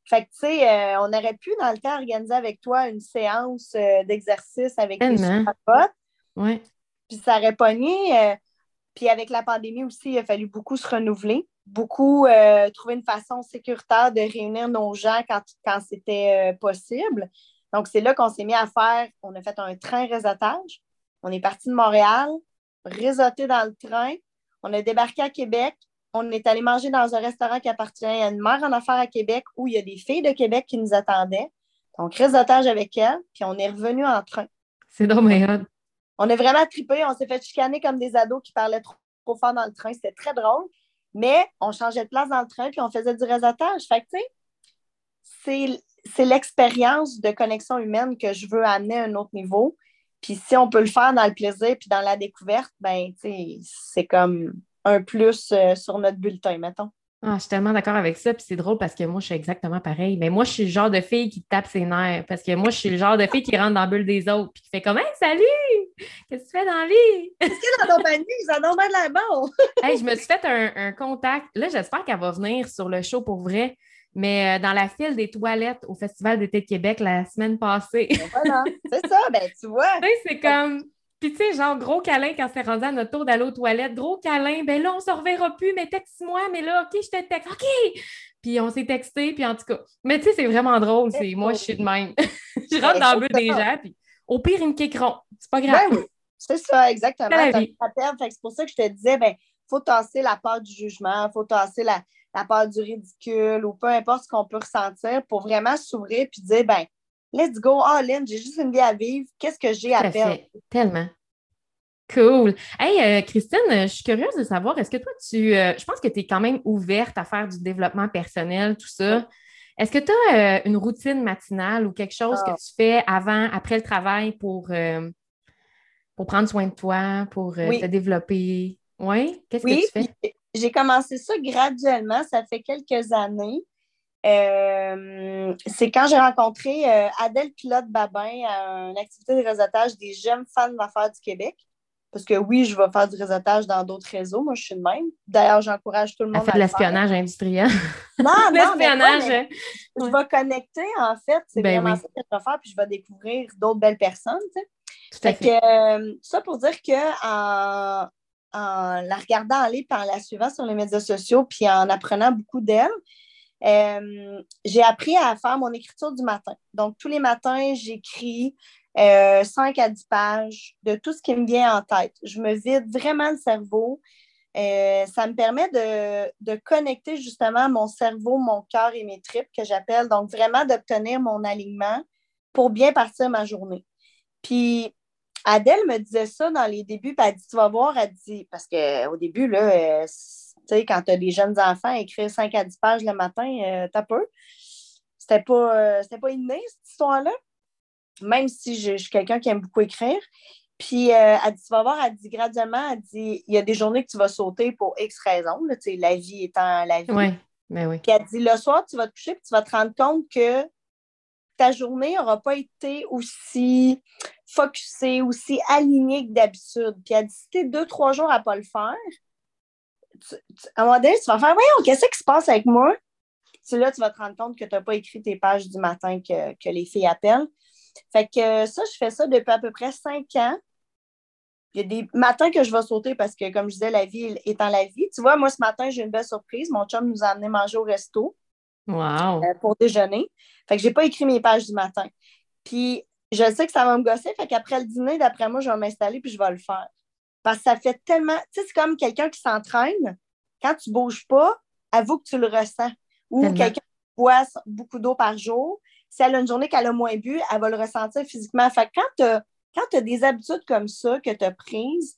Fait que, tu sais, euh, on aurait pu, dans le temps, organiser avec toi une séance euh, d'exercice avec les super Oui. Puis ça aurait pogné. Euh, puis avec la pandémie aussi, il a fallu beaucoup se renouveler, beaucoup trouver une façon sécuritaire de réunir nos gens quand, quand c'était possible. Donc, c'est là qu'on s'est mis à faire, on a fait un train réseautage. On est parti de Montréal, réseauté dans le train. On a débarqué à Québec, on est allé manger dans un restaurant qui appartient à une mère en affaires à Québec où il y a des filles de Québec qui nous attendaient. Donc, réseautage avec elles, puis on est revenu en train. C'est drôle, On a vraiment trippé, on s'est fait chicaner comme des ados qui parlaient trop, fort dans le train. C'était très drôle, mais on changeait de place dans le train, puis on faisait du réseautage. Fait que, tu sais, c'est l'expérience de connexion humaine que je veux amener à un autre niveau. Puis si on peut le faire dans le plaisir puis dans la découverte, ben, tu sais, c'est comme un plus euh, sur notre bulletin, mettons. Ah, je suis tellement d'accord avec ça, puis c'est drôle parce que moi, je suis exactement pareil. Mais moi, je suis le genre de fille qui tape ses nerfs parce que moi, je suis le genre de fille qui rentre dans la bulle des autres puis qui fait comme Hey, salut! Qu'est-ce que tu fais dans la vie? Qu'est-ce qu'il y a dans ton panier? Ça donne de la bon! hey, je me suis fait un, contact. Là, j'espère qu'elle va venir sur le show pour vrai. Mais euh, dans la file des toilettes au Festival d'été de Québec la semaine passée. Ben voilà, c'est ça, ben tu vois. tu sais, c'est comme puis, tu sais, genre, gros câlin quand c'est rendu à notre tour d'aller aux toilettes. Gros câlin, ben là, on se reverra plus, mais texte-moi, mais là, OK, je te texte. OK! Puis on s'est texté, puis en tout cas. Mais tu sais, c'est vraiment drôle. C'est moi, je suis de même. je rentre dans le but des gens, puis au pire, ils me kickeront. C'est pas grave. Ben oui, c'est ça, exactement. C'est pour ça que je te disais, ben, faut tasser la part du jugement, il faut tasser la, la part du ridicule ou peu importe ce qu'on peut ressentir pour vraiment s'ouvrir puis dire, ben, let's go all in, j'ai juste une vie à vivre, qu'est-ce que j'ai à faire? Tellement. Cool. Hey, euh, Christine, je suis curieuse de savoir, est-ce que toi, tu. Euh, je pense que tu es quand même ouverte à faire du développement personnel, tout ça. Est-ce que tu as euh, une routine matinale ou quelque chose que ah. tu fais avant, après le travail pour, pour prendre soin de toi, pour te développer? Oui? Qu'est-ce que tu fais? J'ai commencé ça graduellement, ça fait quelques années. Euh, c'est quand j'ai rencontré euh, Adèle Pilote Babin à une activité de réseautage des jeunes fans d'affaires du Québec. Parce que oui, je vais faire du réseautage dans d'autres réseaux. Moi, je suis de même. D'ailleurs, j'encourage tout le monde à faire de l'espionnage industriel. Non, non, l'espionnage. Hein. Je vais connecter, en fait. C'est ben vraiment ça que je vais faire. Puis je vais découvrir d'autres belles personnes. Tout à fait. Euh, ça pour dire que en, en la regardant aller, puis en la suivant sur les médias sociaux, puis en apprenant beaucoup d'elle, euh, j'ai appris à faire mon écriture du matin. Donc, tous les matins, j'écris euh, 5 à 10 pages de tout ce qui me vient en tête. Je me vide vraiment le cerveau. Euh, ça me permet de, de, connecter justement mon cerveau, mon cœur et mes tripes que j'appelle. Donc, vraiment d'obtenir mon alignement pour bien partir ma journée. Puis, Adèle me disait ça dans les débuts, puis elle dit Tu vas voir, elle dit, parce qu'au début, là, euh, tu sais, quand tu as des jeunes enfants, écrire 5 à 10 pages le matin, euh, t'as peu. C'était pas, euh, pas inné, cette histoire-là. Même si je, suis quelqu'un qui aime beaucoup écrire. Puis, euh, elle dit, tu vas voir, elle dit graduellement, elle dit, il y a des journées que tu vas sauter pour X raisons, là, la vie étant la vie. Oui, mais ben oui. Puis, elle dit, le soir, tu vas te coucher, puis tu vas te rendre compte que ta journée n'aura pas été aussi focusée, aussi alignée que d'habitude. Puis, elle dit, si deux, trois jours à ne pas le faire, à un moment donné, tu vas faire Voyons, qu'est-ce qui se passe avec moi? C'est là tu vas te rendre compte que tu n'as pas écrit tes pages du matin que, que, les filles appellent. Fait que ça, je fais ça depuis à peu près cinq ans. Il y a des matins que je vais sauter parce que, comme je disais, la vie étant la vie. Tu vois, moi, ce matin, j'ai une belle surprise. Mon chum nous a amené manger au resto wow. Euh, pour déjeuner. Fait que j'ai pas écrit mes pages du matin. Puis, je sais que ça va me gosser. Fait qu'après le dîner, d'après moi, je vais m'installer puis je vais le faire. Parce que ça fait tellement. Tu sais, c'est comme quelqu'un qui s'entraîne. Quand tu ne bouges pas, avoue que tu le ressens. Ou quelqu'un qui boit beaucoup d'eau par jour. Si elle a une journée qu'elle a moins bu, elle va le ressentir physiquement. Fait que quand tu as quand tu as des habitudes comme ça que tu as prises,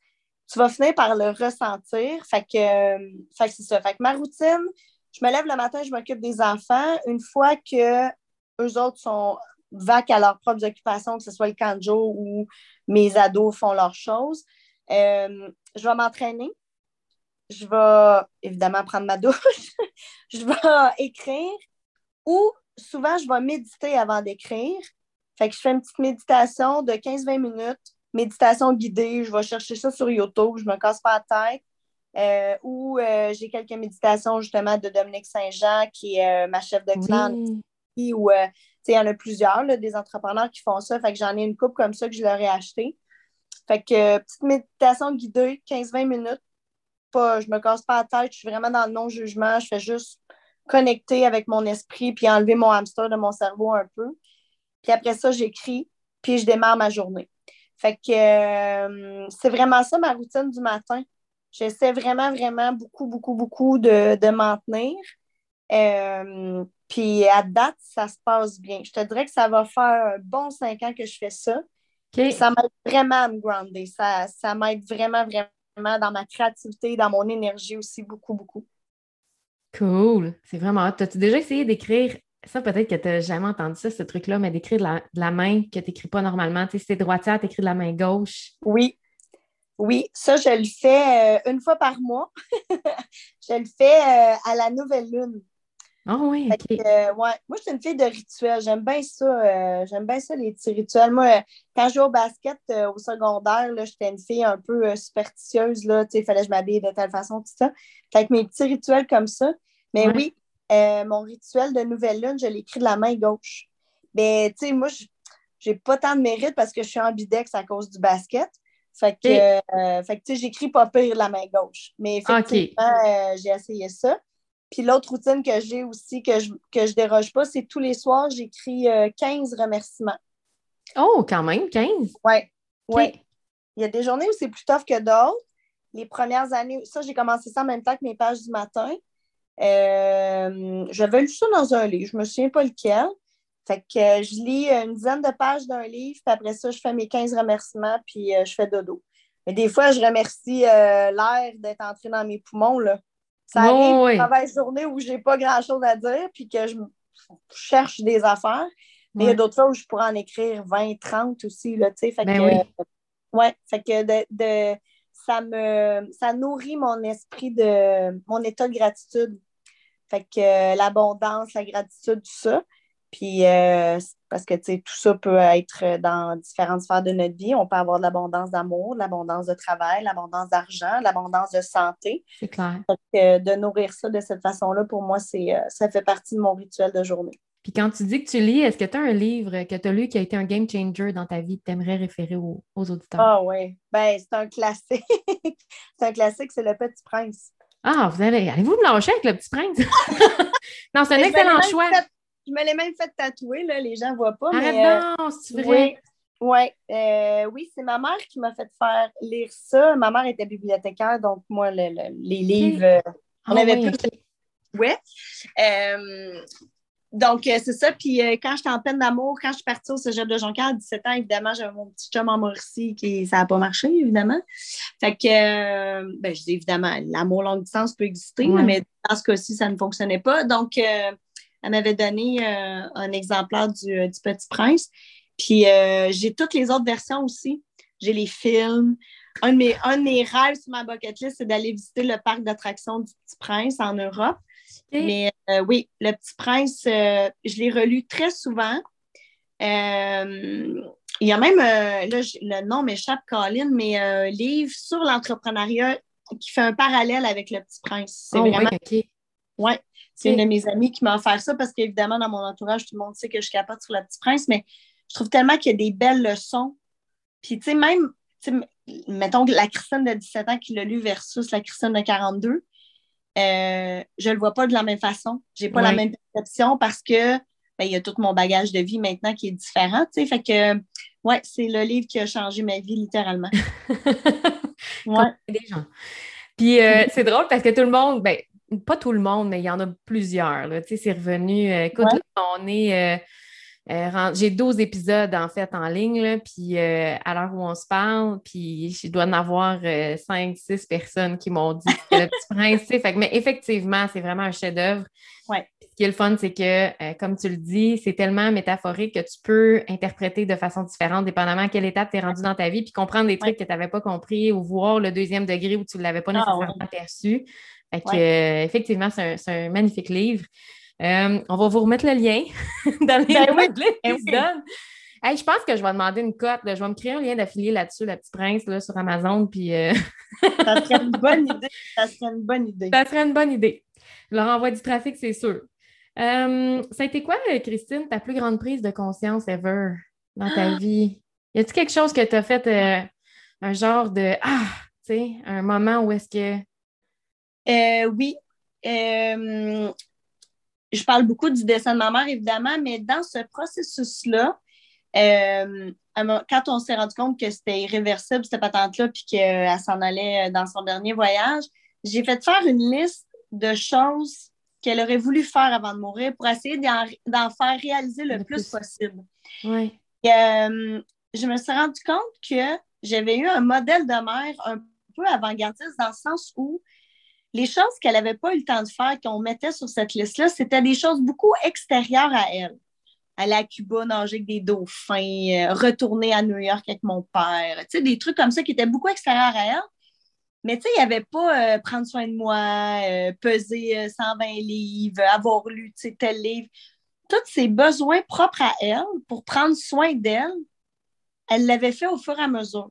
tu vas finir par le ressentir. Fait que, euh, fait que c'est ça. Fait que ma routine, je me lève le matin, je m'occupe des enfants. Une fois que eux autres sont vaques à leurs propres occupations, que ce soit le camp ou mes ados font leurs choses, euh, je vais m'entraîner. Je vais évidemment prendre ma douche. je vais écrire ou souvent je vais méditer avant d'écrire. Fait que je fais une petite méditation de 15-20 minutes, méditation guidée. Je vais chercher ça sur YouTube, je me casse pas la tête. Euh, ou euh, j'ai quelques méditations justement de Dominique Saint-Jean, qui est euh, ma chef de clan. Oui. Ou, il y en a plusieurs, des entrepreneurs qui font ça. Fait que j'en ai une coupe comme ça que je leur ai acheté. Fait que petite méditation guidée, 15-20 minutes. Pas, je me casse pas la tête, je suis vraiment dans le non-jugement. Je fais juste connecter avec mon esprit puis enlever mon hamster de mon cerveau un peu. Puis après ça, j'écris, puis je démarre ma journée. Fait que euh, c'est vraiment ça ma routine du matin. J'essaie vraiment, vraiment beaucoup, beaucoup, beaucoup de, de m'en tenir. Euh, puis à date, ça se passe bien. Je te dirais que ça va faire un bon cinq ans que je fais ça. Ça m'aide vraiment à me grounder. Ça, ça m'aide vraiment, vraiment dans ma créativité, dans mon énergie aussi, beaucoup, beaucoup. Cool. C'est vraiment. As-tu déjà essayé d'écrire? Ça, peut-être que tu n'as jamais entendu ça, ce truc-là, mais d'écrire de la, main que tu n'écris pas normalement. Tu sais, si tu es droitière, tu écris de la main gauche. Oui. Oui, ça, je le fais euh, une fois par mois. je le fais euh, à la nouvelle lune. Ah oui, OK. Euh, ouais. Moi, je suis une fille de rituels. J'aime bien ça. J'aime bien ça, les petits rituels. Moi, quand je jouais au basket au secondaire, j'étais une fille un peu superstitieuse. Il fallait que je m'habille de telle façon, tout ça. Fait mes petits rituels comme ça. Mais oui, euh, mon rituel de nouvelle lune, je l'écris de la main gauche. Mais tu sais, moi, j'ai pas tant de mérite parce que je suis ambidex à cause du basket. Fait que, euh, tu sais, j'écris pas pire de la main gauche. Mais effectivement, euh, j'ai essayé ça. Puis l'autre routine que j'ai aussi, que je, que je déroge pas, c'est tous les soirs, j'écris 15 remerciements. Oh, quand même, 15? Oui. Ouais. Il y a des journées où c'est plus tough que d'autres. Les premières années, ça, j'ai commencé ça en même temps que mes pages du matin. Euh, j'avais lu ça dans un livre, je ne me souviens pas lequel. Fait que euh, je lis une dizaine de pages d'un livre, puis après ça, je fais mes 15 remerciements, puis euh, je fais dodo. Mais des fois, je remercie l'air d'être entré dans mes poumons. Là. Ça arrive une mauvaise journée où je n'ai pas grand-chose à dire, puis que je cherche des affaires. Mais il y a d'autres fois où je pourrais en écrire 20, 30 aussi. Là, fait ben que, ouais, fait que de, ça me ça nourrit mon esprit de mon état de gratitude. Fait que euh, l'abondance, la gratitude, tout ça. Puis, euh, parce que, tu sais, tout ça peut être dans différentes sphères de notre vie. On peut avoir de l'abondance d'amour, de l'abondance de travail, l'abondance d'argent, l'abondance de santé. C'est clair. Fait que, de nourrir ça de cette façon-là, pour moi, c'est, euh, ça fait partie de mon rituel de journée. Puis quand tu dis que tu lis, est-ce que tu as un livre que tu as lu qui a été un game changer dans ta vie que tu aimerais référer aux, auditeurs? Ah oui, ben c'est un classique. c'est un classique, c'est Le Petit Prince. Ah, vous allez, allez-vous me lâcher avec le petit prince? non, c'est un excellent choix. Je me l'ai même fait tatouer, là, les gens ne voient pas. Mais, euh, non, c'est vrai. Oui, euh, oui c'est ma mère qui m'a fait faire lire ça. Ma mère était bibliothécaire, donc moi, les livres, euh, on ah avait plus. Oui. Donc, euh, c'est ça. Puis euh, quand j'étais en peine d'amour, quand je suis partie au cégep de Jonquière à 17 ans, évidemment, j'avais mon petit chum en Mauricie qui ça n'a pas marché, évidemment. Fait que, euh, ben, je dis évidemment, l'amour longue distance peut exister, mais dans ce cas-ci, ça ne fonctionnait pas. Donc, elle m'avait donné un exemplaire du, Petit Prince. Puis j'ai toutes les autres versions aussi. J'ai les films. Un de, mes, un de mes rêves sur ma bucket list, c'est d'aller visiter le parc d'attractions du Petit Prince en Europe. Mais euh, oui, Le Petit Prince, euh, je l'ai relu très souvent. Euh, il y a même, là, le nom m'échappe, Colin, mais un livre sur l'entrepreneuriat qui fait un parallèle avec Le Petit Prince. C'est Oh, vraiment. oui. Ouais. C'est une de mes amies qui m'a offert ça parce qu'évidemment, dans mon entourage, tout le monde sait que je capote sur Le Petit Prince, mais je trouve tellement qu'il y a des belles leçons. Puis, tu sais, même, tu sais, mettons que la Christine de 17 ans qui l'a lu versus la Christine de 42, euh, je le vois pas de la même façon. J'ai pas la même perception parce que ben, il y a tout mon bagage de vie maintenant qui est différent. tu sais. Fait que, ouais, c'est le livre qui a changé ma vie littéralement. Ouais. des gens. Puis euh, c'est drôle parce que tout le monde, ben, pas tout le monde, mais il y en a plusieurs. là. Tu sais, c'est revenu. euh, écoute, Ouais. là, on est. euh, euh, j'ai 12 épisodes en fait en ligne, là, puis à l'heure où on se parle, puis je dois en avoir 5-6 personnes qui m'ont dit le petit prince, fait mais effectivement, c'est vraiment un chef-d'œuvre. Ouais. Ce qui est le fun, c'est que, comme tu le dis, c'est tellement métaphorique que tu peux interpréter de façon différente, dépendamment à quelle étape tu es rendu dans ta vie, puis comprendre des trucs Ouais. que tu n'avais pas compris ou voir le deuxième degré où tu ne l'avais pas Ah, nécessairement ouais. perçu. Fait que, Ouais. euh, effectivement, c'est un, un magnifique livre. Euh, on va vous remettre le lien dans les Ben oui. Hey, je pense que je vais demander une cote. Je vais me créer un lien d'affilié là-dessus, la petite prince, là, sur Amazon. Puis euh, Ça serait une bonne idée. Ça serait une bonne idée. ça serait une bonne idée. Je leur envoie du trafic, c'est sûr. Euh, ça a été quoi, Christine, ta plus grande prise de conscience ever dans ta vie? Y a-t-il quelque chose que tu as fait, euh, un genre de Ah, tu sais, un moment où est-ce que. Euh, oui. Euh, je parle beaucoup du dessin de ma mère, évidemment, mais dans ce processus-là, euh, quand on s'est rendu compte que c'était irréversible, cette patente-là, puis qu'elle s'en allait dans son dernier voyage, j'ai fait faire une liste de choses qu'elle aurait voulu faire avant de mourir pour essayer d'en faire réaliser le, Le plus, plus. possible. Et, euh, je me suis rendu compte que j'avais eu un modèle de mère un peu avant-gardiste dans le sens où les choses qu'elle n'avait pas eu le temps de faire, qu'on mettait sur cette liste-là, c'était des choses beaucoup extérieures à elle. Aller à Cuba, nager avec des dauphins, euh, retourner à New York avec mon père, tu sais, des trucs comme ça qui étaient beaucoup extérieurs à elle. Mais tu sais, il n'y avait pas euh, prendre soin de moi, euh, peser euh, 120 livres, avoir lu tel livre. Tous ses besoins propres à elle pour prendre soin d'elle, elle l'avait fait au fur et à mesure.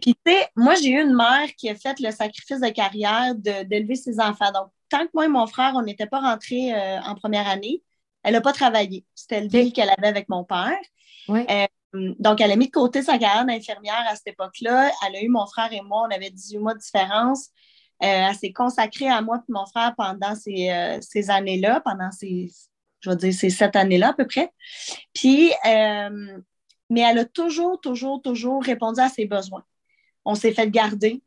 Puis, tu sais, moi, j'ai eu une mère qui a fait le sacrifice de carrière de- d'élever ses enfants. Donc, tant que moi et mon frère, on n'était pas rentrés euh, en première année, elle n'a pas travaillé. C'était le deal qu'elle avait avec mon père. Euh, Donc, elle a mis de côté sa carrière d'infirmière à cette époque-là. Elle a eu mon frère et moi, on avait 18 mois de différence. Euh, elle s'est consacrée à moi et mon frère pendant ces, ces années-là, pendant ces, je vais dire, ces sept années-là à peu près. Puis, euh, mais elle a toujours, toujours, toujours répondu à ses besoins. On s'est fait garder.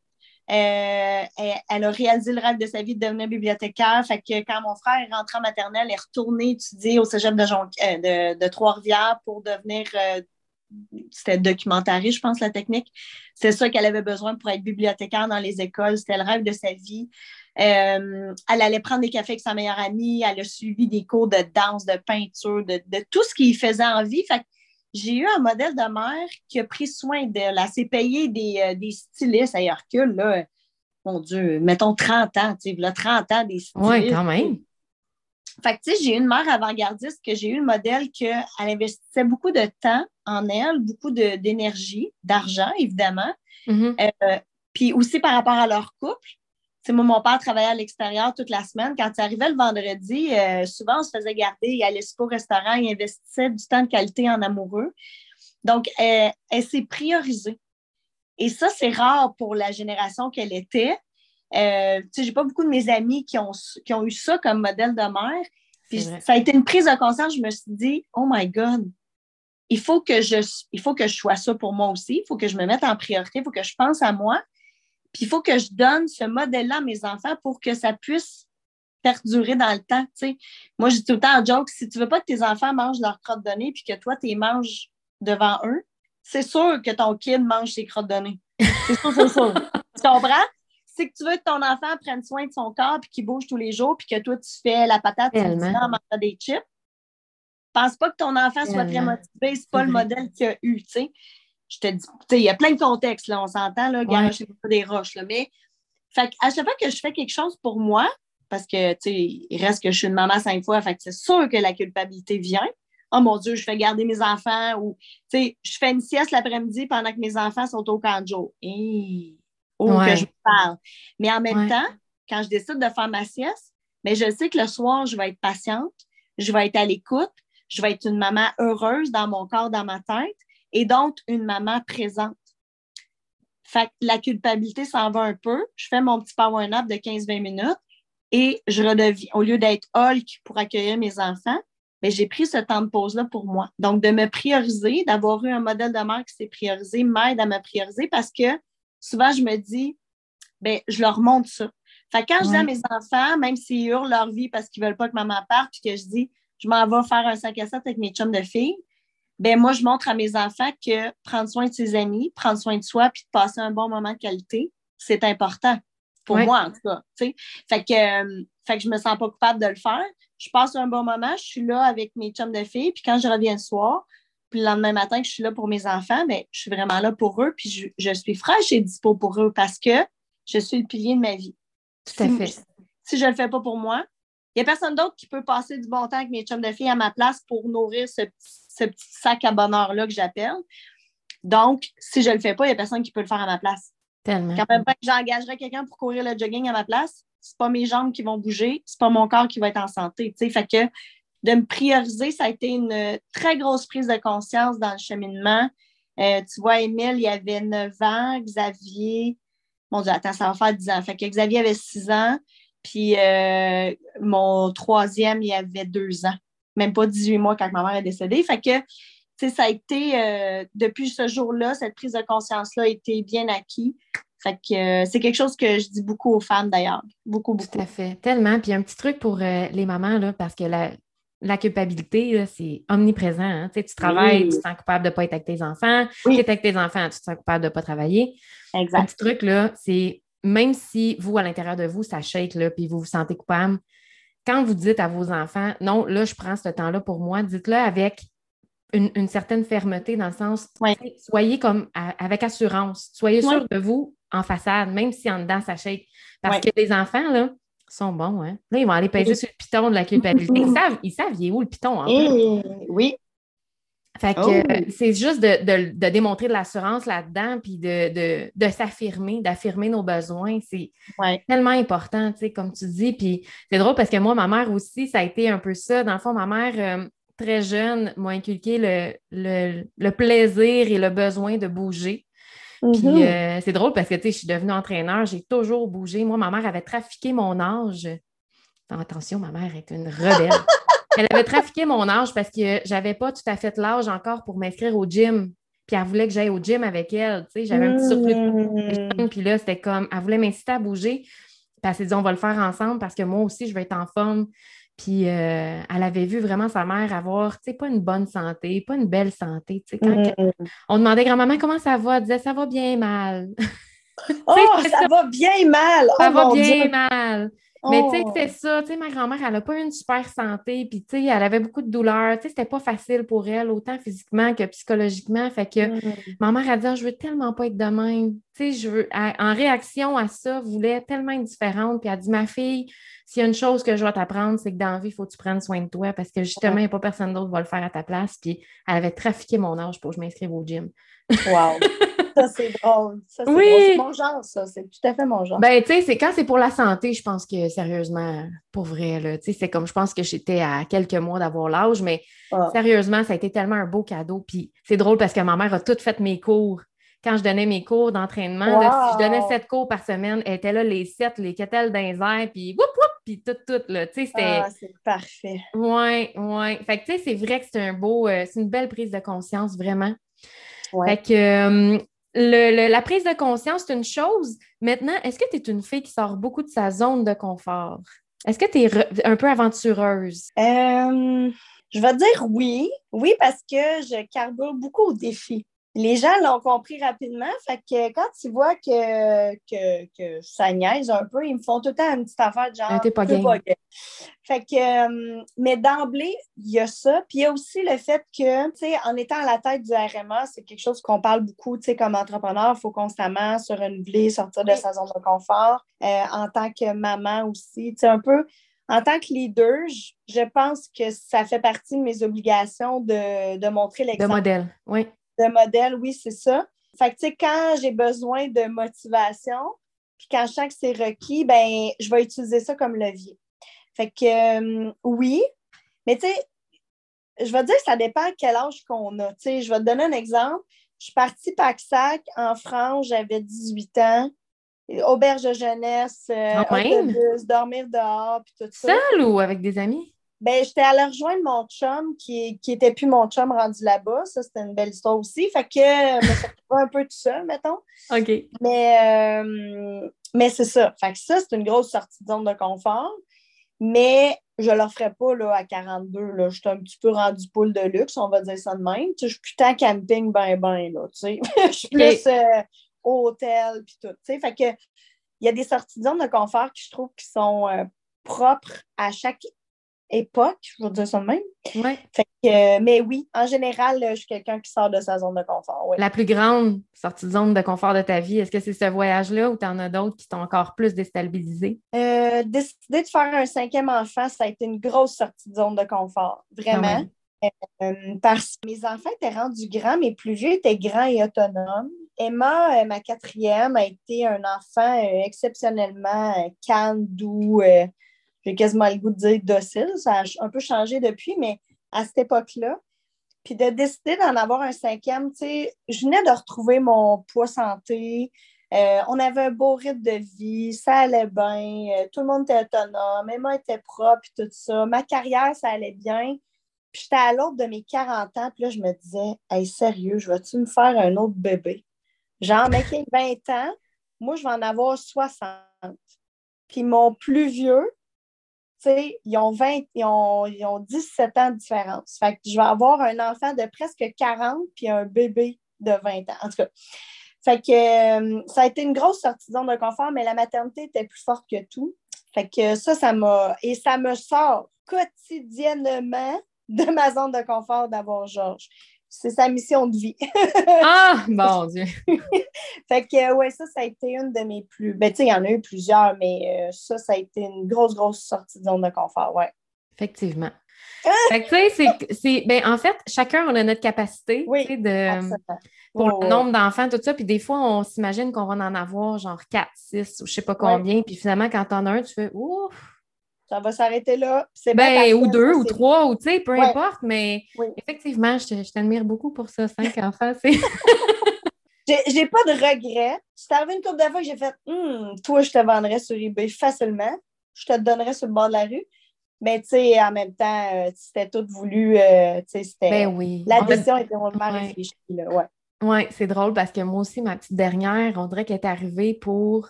Euh, elle, a réalisé le rêve de sa vie de devenir bibliothécaire. Fait que quand mon frère est rentré en maternelle, elle est retourné étudier au cégep de, euh, Trois-Rivières pour devenir euh, c'était documentariste, je pense, la technique. C'est ça qu'elle avait besoin pour être bibliothécaire dans les écoles. C'était le rêve de sa vie. Elle allait prendre des cafés avec sa meilleure amie. Elle a suivi des cours de danse, de peinture, de, tout ce qui faisait envie. Fait j'ai eu un modèle de mère qui a pris soin d'elle. Elle s'est payée des, euh, des stylistes à Hercule, là. Mon Dieu, mettons 30 ans, tu sais, là, 30 ans des stylistes. Ouais, quand même. Fait que, tu sais, j'ai eu une mère avant-gardiste que j'ai eu le modèle qu'elle investissait beaucoup de temps en elle, beaucoup d'énergie, d'argent, évidemment. Mhm. Euh, puis aussi par rapport à leur couple. Sais, moi, mon père travaillait à l'extérieur toute la semaine. Quand il arrivait le vendredi, euh, souvent, on se faisait garder. Il allait au restaurant, il investissait du temps de qualité en amoureux. Donc, euh, elle s'est priorisée. Et ça, c'est rare pour la génération qu'elle était. Euh, tu sais, j'ai pas beaucoup de mes amis qui ont, qui ont eu ça comme modèle de mère. Puis ça a été une prise de conscience. Je me suis dit, oh my God, il faut que je, il faut que je sois ça pour moi aussi. Il faut que je me mette en priorité. Il faut que je pense à moi. Puis il faut que je donne ce modèle-là à mes enfants pour que ça puisse perdurer dans le temps. tu sais. Moi, je dis tout le temps en joke, si tu veux pas que tes enfants mangent leur crotte de nez puis que toi, tu les manges devant eux, c'est sûr que ton kid mange ses crottes de nez. C'est sûr, c'est sûr. tu comprends? C'est que tu veux que ton enfant prenne soin de son corps puis qu'il bouge tous les jours puis que toi, tu fais la patate en mangeant des chips. Pense pas que ton enfant soit très motivé, c'est pas le modèle qu'il a eu, tu sais. Je te dis, il y a plein de contextes, là, on s'entend, là, Ouais. garochez pas des roches, là, mais fait à chaque fois que je fais quelque chose pour moi, parce que, tu sais, il reste que je suis une maman cinq fois, fait que c'est sûr que la culpabilité vient. Oh mon Dieu, je fais garder mes enfants ou, tu sais, je fais une sieste l'après-midi pendant que mes enfants sont au camp de jour. Hey, ou Ouais. que je parle. Mais en même Ouais. temps, quand je décide de faire ma sieste, mais je sais que le soir, je vais être patiente, je vais être à l'écoute, je vais être une maman heureuse dans mon corps, dans ma tête, et donc une maman présente. Fait que la culpabilité s'en va un peu. Je fais mon petit power nap de 15-20 minutes et je redeviens, au lieu d'être Hulk pour accueillir mes enfants, mais j'ai pris ce temps de pause-là pour moi. Donc, de me prioriser, d'avoir eu un modèle de mère qui s'est priorisé, m'aide à me prioriser parce que souvent, je me dis, ben, je leur montre ça. Fait que quand je dis à Ouais. mes enfants, même s'ils hurlent leur vie parce qu'ils veulent pas que maman parte, puis que je dis, je m'en vais faire un 5 à 7 avec mes chums de filles, ben moi, je montre à mes enfants que prendre soin de ses amis, prendre soin de soi, puis de passer un bon moment de qualité, c'est important. Pour Ouais. moi, en tout cas. Fait que, euh, fait que je me sens pas coupable de le faire. Je passe un bon moment, je suis là avec mes chums de filles, puis quand je reviens le soir, puis le lendemain matin que je suis là pour mes enfants, ben, je suis vraiment là pour eux, puis je, je suis fraîche et dispo pour eux parce que je suis le pilier de ma vie. Tout à Si- fait. Si je ne le fais pas pour moi, il n'y a personne d'autre qui peut passer du bon temps avec mes chums de filles à ma place pour nourrir ce, petit- ce petit sac à bonheur-là que j'appelle. Donc, si je ne le fais pas, il n'y a personne qui peut le faire à ma place. Tellement. Quand même pas que j'engagerais quelqu'un pour courir le jogging à ma place, c'est pas mes jambes qui vont bouger, c'est pas mon corps qui va être en santé. tu sais. Fait que de me prioriser, ça a été une très grosse prise de conscience dans le cheminement. Euh, tu vois, Émile, il avait 9 ans, Xavier, mon Dieu, attends, ça va faire 10 ans. Fait que Xavier avait 6 ans, puis euh, mon troisième, il avait 2 ans. Même pas 18 mois quand ma mère est décédée. Fait que, ça a été, euh, depuis ce jour-là, cette prise de conscience-là a été bien acquis. Fait que euh, c'est quelque chose que je dis beaucoup aux femmes d'ailleurs. Beaucoup, beaucoup. Tout à fait. Tellement. Puis un petit truc pour euh, les mamans, là, parce que la, la culpabilité, c'est omniprésent. hein. Tu travailles, Oui. tu te sens coupable de ne pas être avec tes enfants. Oui. Tu es avec tes enfants, tu te sens coupable de ne pas travailler. Un Exact. petit truc, là, c'est même si vous, à l'intérieur de vous, ça shake, là, puis vous vous sentez coupable, quand vous dites à vos enfants, non, là, je prends ce temps-là pour moi, dites-le avec une, une certaine fermeté dans le sens, Ouais. soyez comme à- avec assurance, soyez Ouais. sûr de vous en façade, même si en dedans, ça shake. Parce Ouais. que les enfants, là, sont bons, hein. Là, ils vont aller peser Oui. sur le piton de la culpabilité. Ils savent, ils savent, il est où le piton, en fait? Et oui, Fait que Oh. euh, c'est juste de, de- de démontrer de l'assurance là-dedans, puis de, de, de s'affirmer, d'affirmer nos besoins. C'est ouais. tellement important, tu sais, comme tu dis. Puis c'est drôle parce que moi, ma mère aussi, ça a été un peu ça. Dans le fond, ma mère, euh, très jeune, m'a inculqué le, le, le plaisir et le besoin de bouger. Puis Mhm. euh, c'est drôle parce que, tu sais, je suis devenue entraîneur, j'ai toujours bougé. Moi, ma mère avait trafiqué mon âge. Attention, ma mère est une rebelle. Elle avait trafiqué mon âge parce que j'avais pas tout à fait l'âge encore pour m'inscrire au gym. Puis elle voulait que j'aille au gym avec elle. Tu sais, j'avais un petit surplus de Mhm. puis là, c'était comme, elle voulait m'inciter à bouger. Puis elle s'est dit, on va le faire ensemble parce que moi aussi, je vais être en forme. Puis euh, elle avait vu vraiment sa mère avoir, tu sais, pas une bonne santé, pas une belle santé. Tu sais, quand Mhm. on demandait grand-maman comment ça va, elle disait, ça va bien mal. Oh, ça ça. va bien mal. ça oh, va mon bien Dieu. mal. Mais tu sais, Oh. c'est ça, tu sais, ma grand-mère, elle n'a pas eu une super santé, puis tu sais, elle avait beaucoup de douleurs, tu sais, c'était pas facile pour elle, autant physiquement que psychologiquement, fait que Mhm. ma mère a dit, Ah, je veux tellement pas être de même, tu sais, je veux, en réaction à ça, voulait tellement être différente, puis elle a dit, ma fille, s'il y a une chose que je dois t'apprendre, c'est que dans la vie, il faut que tu prennes soin de toi, parce que justement, il n'y a pas personne d'autre qui va le faire à ta place, puis elle avait trafiqué mon âge pour que je m'inscrive au gym. Wow. Ça, c'est drôle. Ça, c'est Oui. drôle. C'est mon genre, ça. C'est tout à fait mon genre. Ben, tu sais, c'est quand c'est pour la santé, je pense que sérieusement, pour vrai, là, tu sais, c'est comme je pense que j'étais à quelques mois d'avoir l'âge, mais Ah. sérieusement, ça a été tellement un beau cadeau. Puis c'est drôle parce que ma mère a tout fait mes cours. Quand je donnais mes cours d'entraînement, si je donnais sept cours par semaine, elle était là les sept, les kettles dans les airs, puis whoop whoop, puis tout, tout, là. Tu sais, c'était. Ah, c'est parfait. Ouais, ouais. Fait que, tu sais, c'est vrai que c'est un beau, euh, c'est une belle prise de conscience, vraiment. Ouais. Fait que euh, le- le- la prise de conscience, c'est une chose. Maintenant, est-ce que tu es une fille qui sort beaucoup de sa zone de confort? Est-ce que tu es un peu aventureuse? Euh, je vais dire oui. Oui, parce que je carbure beaucoup aux défis. Les gens l'ont compris rapidement. Fait que quand ils voient que, que, que ça niaise un peu, ils me font tout le temps une petite affaire de genre. Ah, t'es pas game. Fait que, euh, mais d'emblée, il y a ça. Puis il y a aussi le fait que, tu sais, en étant à la tête du RMA, c'est quelque chose qu'on parle beaucoup, tu sais, comme entrepreneur, il faut constamment se renouveler, sortir de Oui. sa zone de confort. Euh, en tant que maman aussi, tu sais, un peu, en tant que leader, je, pense que ça fait partie de mes obligations de, de montrer De l'exemple modèle, oui. De modèle, oui, c'est ça. Fait que, tu sais, quand j'ai besoin de motivation, puis quand je sens que c'est requis, ben, je vais utiliser ça comme levier. Fait que, euh, oui, mais tu sais, je vais dire que ça dépend quel âge qu'on a. Tu sais, je vais te donner un exemple. Je suis partie Pac-Sac en France, j'avais 18 ans. Auberge de jeunesse, euh, autobus, dormir dehors, puis tout ça. Seule ou avec des amis? Ben, j'étais allée rejoindre mon chum qui, qui était plus mon chum rendu là-bas. Ça, c'était une belle histoire aussi. Fait que euh, je me suis un peu tout seul, mettons. OK. Mais, euh, mais c'est ça. Fait que ça, c'est une grosse sortie de zone de confort. Mais je ne le ferai pas là, à 42. Là. Je suis un petit peu rendu poule de luxe, on va dire ça de même. Je suis plus tant camping, ben, ben, là. Je suis plus euh, hôtel, puis tout. Fait que il y a des sorties de zone de confort que je trouve qui sont euh, propres à chaque époque, je vais dire ça de même. Ouais. Fait que, euh, mais oui, en général, je suis quelqu'un qui sort de sa zone de confort. oui. La plus grande sortie de zone de confort de ta vie, est-ce que c'est ce voyage-là ou tu en as d'autres qui t'ont encore plus déstabilisé? Euh, décider de faire un cinquième enfant, ça a été une grosse sortie de zone de confort, vraiment. Euh, parce que mes enfants étaient rendus grands, mes plus vieux étaient grands et autonomes. Emma, ma quatrième, a été un enfant exceptionnellement calme, doux, j'ai quasiment le goût de dire docile. Ça a un peu changé depuis, mais à cette époque-là. Puis de décider d'en avoir un cinquième, tu sais, je venais de retrouver mon poids santé. Euh, on avait un beau rythme de vie, ça allait bien, euh, tout le monde était autonome, Emma était propre, puis tout ça. Ma carrière, ça allait bien. Puis j'étais à l'autre de mes 40 ans, puis là, je me disais, hey, sérieux, je vais-tu me faire un autre bébé? Genre, mec, qui a 20 ans, moi, je vais en avoir 60. Puis mon plus vieux, ils ont 20, ils ont, ils ont 17 ans de différence. Fait que je vais avoir un enfant de presque 40 puis un bébé de 20 ans. En tout cas, fait que euh, ça a été une grosse sortie de zone de confort, mais la maternité était plus forte que tout. Fait que ça, ça m'a. Et ça me sort quotidiennement de ma zone de confort d'avoir Georges. C'est sa mission de vie. Ah, mon Dieu! fait que, ouais, ça, ça a été une de mes plus. Ben, tu sais, il y en a eu plusieurs, mais euh, ça, ça a été une grosse, grosse sortie de zone de confort, ouais. Effectivement. Fait que, tu sais, c'est-. Ben, en fait, chacun, on a notre capacité Oui, de, Absolument. pour le nombre d'enfants, tout ça. Puis des fois, on s'imagine qu'on va en avoir genre 4, 6 ou je sais pas combien. Puis finalement, quand t'en as un, tu fais ouf! Ça va s'arrêter là. C'est Ben, ou deux, ou trois, ou tu sais, peu Ouais. importe. Mais Oui. effectivement, je t'admire beaucoup pour ça. Cinq enfants, c'est. J'ai pas de regrets. C'est arrivé une couple de fois que j'ai fait Hum, toi, je te vendrais sur eBay facilement. Je te donnerais sur le bord de la rue. Mais tu sais, en même temps, euh, c'était tout voulu. euh, tu sais, c'était. Ben oui. La décision était vraiment Ouais. réfléchie. Là, ouais. Oui, c'est drôle parce que moi aussi, ma petite dernière, on dirait qu'elle est arrivée pour.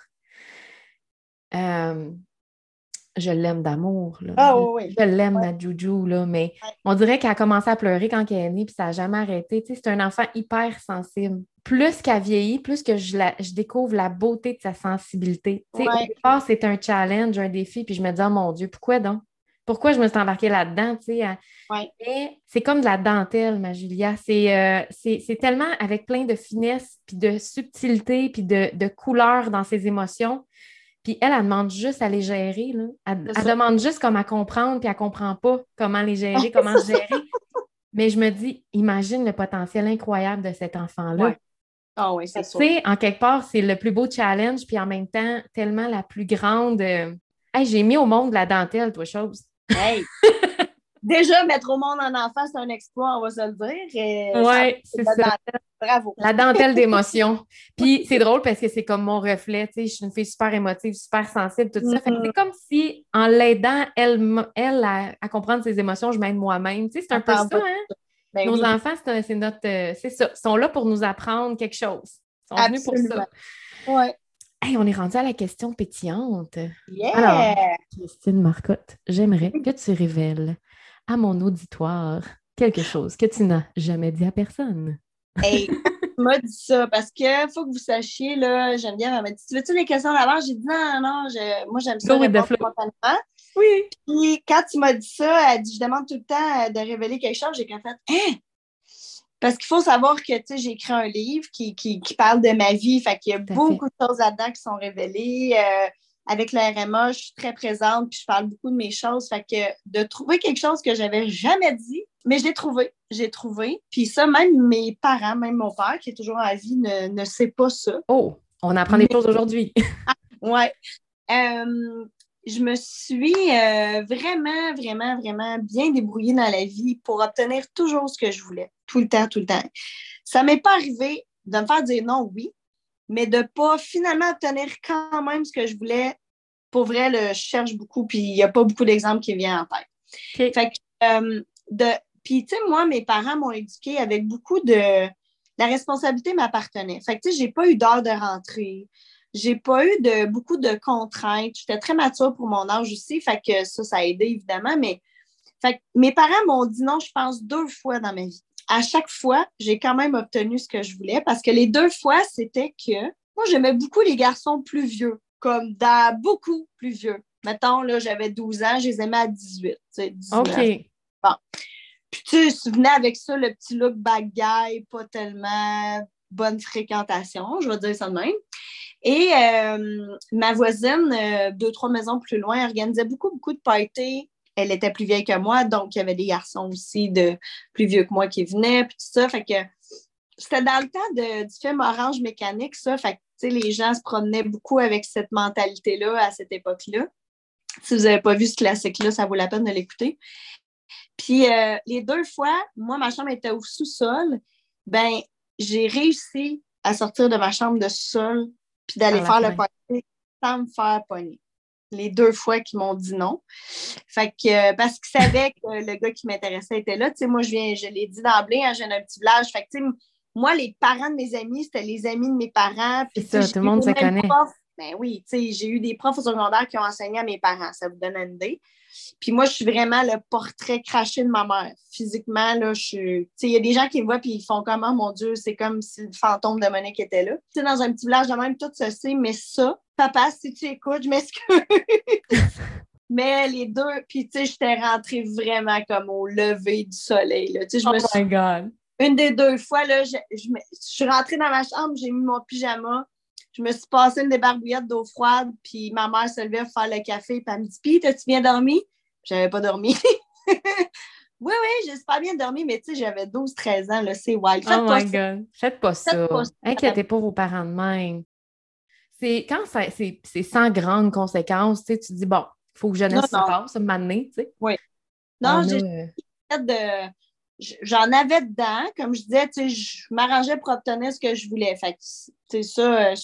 euh, je l'aime d'amour. Ah oui. Je l'aime, Ouais. ma Joujou, là, mais Ouais. on dirait qu'elle a commencé à pleurer quand elle est née, puis ça n'a jamais arrêté. Tu sais, c'est un enfant hyper sensible. Plus qu'elle vieillit, plus que je, la- je découvre la beauté de sa sensibilité. Tu sais, Ouais. Au départ, c'est un challenge, un défi, puis je me dis, oh mon Dieu, pourquoi donc? Pourquoi je me suis embarquée là-dedans? tu sais. Mais c'est comme de la dentelle, ma Julia. C'est euh, c'est tellement avec plein de finesse, puis de subtilité, puis de, de couleur dans ses émotions. Puis elle, elle demande juste à les gérer. Là. Elle, demande juste comme à comprendre, puis elle comprend pas comment les gérer, comment se gérer. Mais je me dis, imagine le potentiel incroyable de cet enfant-là. Ouais. Ah oui, c'est Tu sûr. sais, en quelque part, c'est le plus beau challenge, puis en même temps, tellement la plus grande. euh, Hey, j'ai mis au monde la dentelle, toi, chose. Hey! Déjà, mettre au monde un enfant, c'est un exploit, on va se le dire. Ouais, c'est ça-. Bravo. La dentelle d'émotion. Puis c'est drôle parce que c'est comme mon reflet. Tu sais, je suis une fille super émotive, super sensible, tout ça. C'est comme si, en l'aidant, elle, elle à, à comprendre ses émotions, je m'aide moi-même. Tu sais, c'est un peu ça, hein? Ben Nos oui, enfants, c'est notre. euh, c'est ça. Ils sont là pour nous apprendre quelque chose. Ils sont venus pour ça. ouais. Hey, on est rendu à la question pétillante. Yeah! Alors. Christine Marcotte, j'aimerais que tu révèles à mon auditoire quelque chose que tu n'as jamais dit à personne. Hey, tu m'as dit ça parce que faut que vous sachiez, là, Geneviève, elle m'a dit Tu veux-tu les questions d'avant? J'ai dit non, non, je- moi j'aime ça répondre spontanément. Oui. Puis quand tu m'as dit ça, elle dit Je demande tout le temps euh, de révéler quelque chose. J'ai comme fait Hein? Parce qu'il faut savoir que tu sais, j'ai écrit un livre qui, qui, qui parle de ma vie. Fait qu'il y a beaucoup de choses là-dedans qui sont révélées. Euh, avec le RMA, je suis très présente puis je parle beaucoup de mes choses. Fait que de trouver quelque chose que j'avais jamais dit, mais j'ai trouvé, j'ai trouvé. Puis ça, même mes parents, même mon père, qui est toujours en vie, ne, ne sait pas ça. Oh, on apprend des choses aujourd'hui. ouais. Euh, je me suis euh, vraiment, vraiment, vraiment bien débrouillée dans la vie pour obtenir toujours ce que je voulais, tout le temps, tout le temps. Ça m'est pas arrivé de me faire dire non, oui, mais de pas finalement obtenir quand même ce que je voulais. Pour vrai, je cherche beaucoup, puis il n'y a pas beaucoup d'exemples qui viennent en tête. Fait que, euh, de, puis, tu sais, moi, mes parents m'ont éduqué avec beaucoup de. La responsabilité m'appartenait. Fait que, tu sais, j'ai pas eu d'heure de rentrée. J'ai pas eu de beaucoup de contraintes. J'étais très mature pour mon âge aussi. Fait que ça, ça a aidé, évidemment. Mais fait que mes parents m'ont dit non, je pense, deux fois dans ma vie. À chaque fois, j'ai quand même obtenu ce que je voulais parce que les deux fois, c'était que moi, j'aimais beaucoup les garçons plus vieux, comme dans beaucoup plus vieux. Mettons, là, j'avais 12 ans, je les aimais à 18. 19. OK. Bon. Puis tu sais, venais avec ça, le petit look bad guy, pas tellement bonne fréquentation, je vais dire ça de même. Et euh, ma voisine, euh, deux, trois maisons plus loin, organisait beaucoup, beaucoup de parties. Elle était plus vieille que moi, donc il y avait des garçons aussi de plus vieux que moi qui venaient, puis tout ça. Fait que c'était dans le temps de, du film Orange Mécanique, ça. Fait que, les gens se promenaient beaucoup avec cette mentalité-là à cette époque-là. Si vous n'avez pas vu ce classique-là, ça vaut la peine de l'écouter. Puis euh, les deux fois, moi, ma chambre était au sous-sol. Ben, j'ai réussi à sortir de ma chambre de sous-sol puis d'aller faire le party sans me faire pogner. Les deux fois qu'ils m'ont dit non. Fait que, euh, parce qu'ils savaient que le gars qui m'intéressait était là. Tu sais, moi, je viens, je l'ai dit d'emblée, hein, j'ai un petit village. Fait que, tu sais, moi, les parents de mes amis, c'était les amis de mes parents. C'est ça, tout le monde se connaît. ben oui, tu sais, j'ai eu des profs au secondaire qui ont enseigné à mes parents. Ça vous donne une idée. Puis moi, je suis vraiment le portrait craché de ma mère. Physiquement, là, je suis. il y a des gens qui me voient puis ils font comment, oh, mon Dieu, c'est comme si le fantôme de Monique était là. Tu sais, dans un petit village de même, tout se sait, mais ça, papa, si tu écoutes, je m'excuse. mais les deux, puis tu sais, j'étais rentrée vraiment comme au lever du soleil. Là. Tu sais, je oh me my God! Une des deux fois, là, je, je, suis rentrée dans ma chambre, j'ai mis mon pyjama, je me suis passé une débarbouillette d'eau froide, puis ma mère se levait pour faire le café, puis elle me dit Puis, tu bien dormi? J'avais pas dormi. oui, oui, j'ai pas bien dormi, mais tu sais, j'avais 12-13 ans, là, c'est wild. Faites oh my God. Faites pas ça. Inquiétez pas vos parents de même. C'est quand c'est sans grandes conséquences, tu tu dis bon, il faut que jeunesse se passe, m'amener, tu sais. Oui. Non, j'ai euh... de j'en avais dedans. Comme je disais, je m'arrangeais pour obtenir ce que je voulais. Fait ça, euh,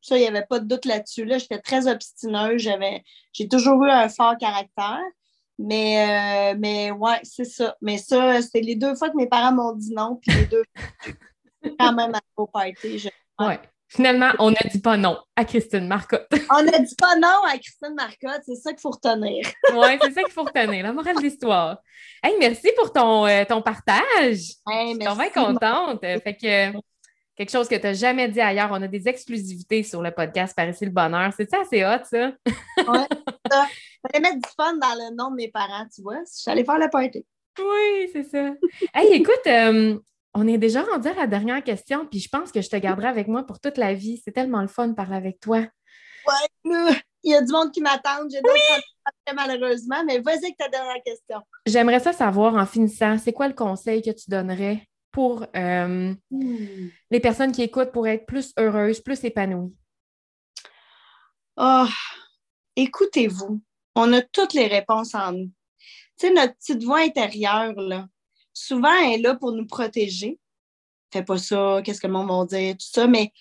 ça, il n'y avait pas de doute là-dessus. Là. J'étais très obstineuse. j'ai toujours eu un fort caractère. Mais, euh, mais ouais, c'est ça. Mais ça, c'est les deux fois que mes parents m'ont dit non, puis les deux fois, quand même à party. Je... Ouais. Finalement, on n'a dit pas non à Christine Marcotte. on n'a dit pas non à Christine Marcotte, c'est ça qu'il faut retenir. oui, c'est ça qu'il faut retenir, la morale de l'histoire. Hey, merci pour ton, euh, ton partage. Hey, je suis bien contente. Fait que quelque chose que tu n'as jamais dit ailleurs, on a des exclusivités sur le podcast Par ici le bonheur. C'est ça assez hot, ça? oui, ça. Fallait mettre du fun dans le nom de mes parents, tu vois. Je suis allée faire la party. Oui, c'est ça. hey, écoute, euh, on est déjà rendu à la dernière question, puis je pense que je te garderai avec moi pour toute la vie. C'est tellement le fun de parler avec toi. Ouais, il y a du monde qui m'attend. J'ai d'autres malheureusement, mais vas-y avec ta dernière question. J'aimerais ça savoir en finissant, c'est quoi le conseil que tu donnerais pour euh, hmm. les personnes qui écoutent pour être plus heureuses, plus épanouies? Oh, écoutez-vous. On a toutes les réponses en nous. Tu sais, notre petite voix intérieure, là, souvent, elle est là pour nous protéger. Fais pas ça, qu'est-ce que le monde va dire, tout ça. Mais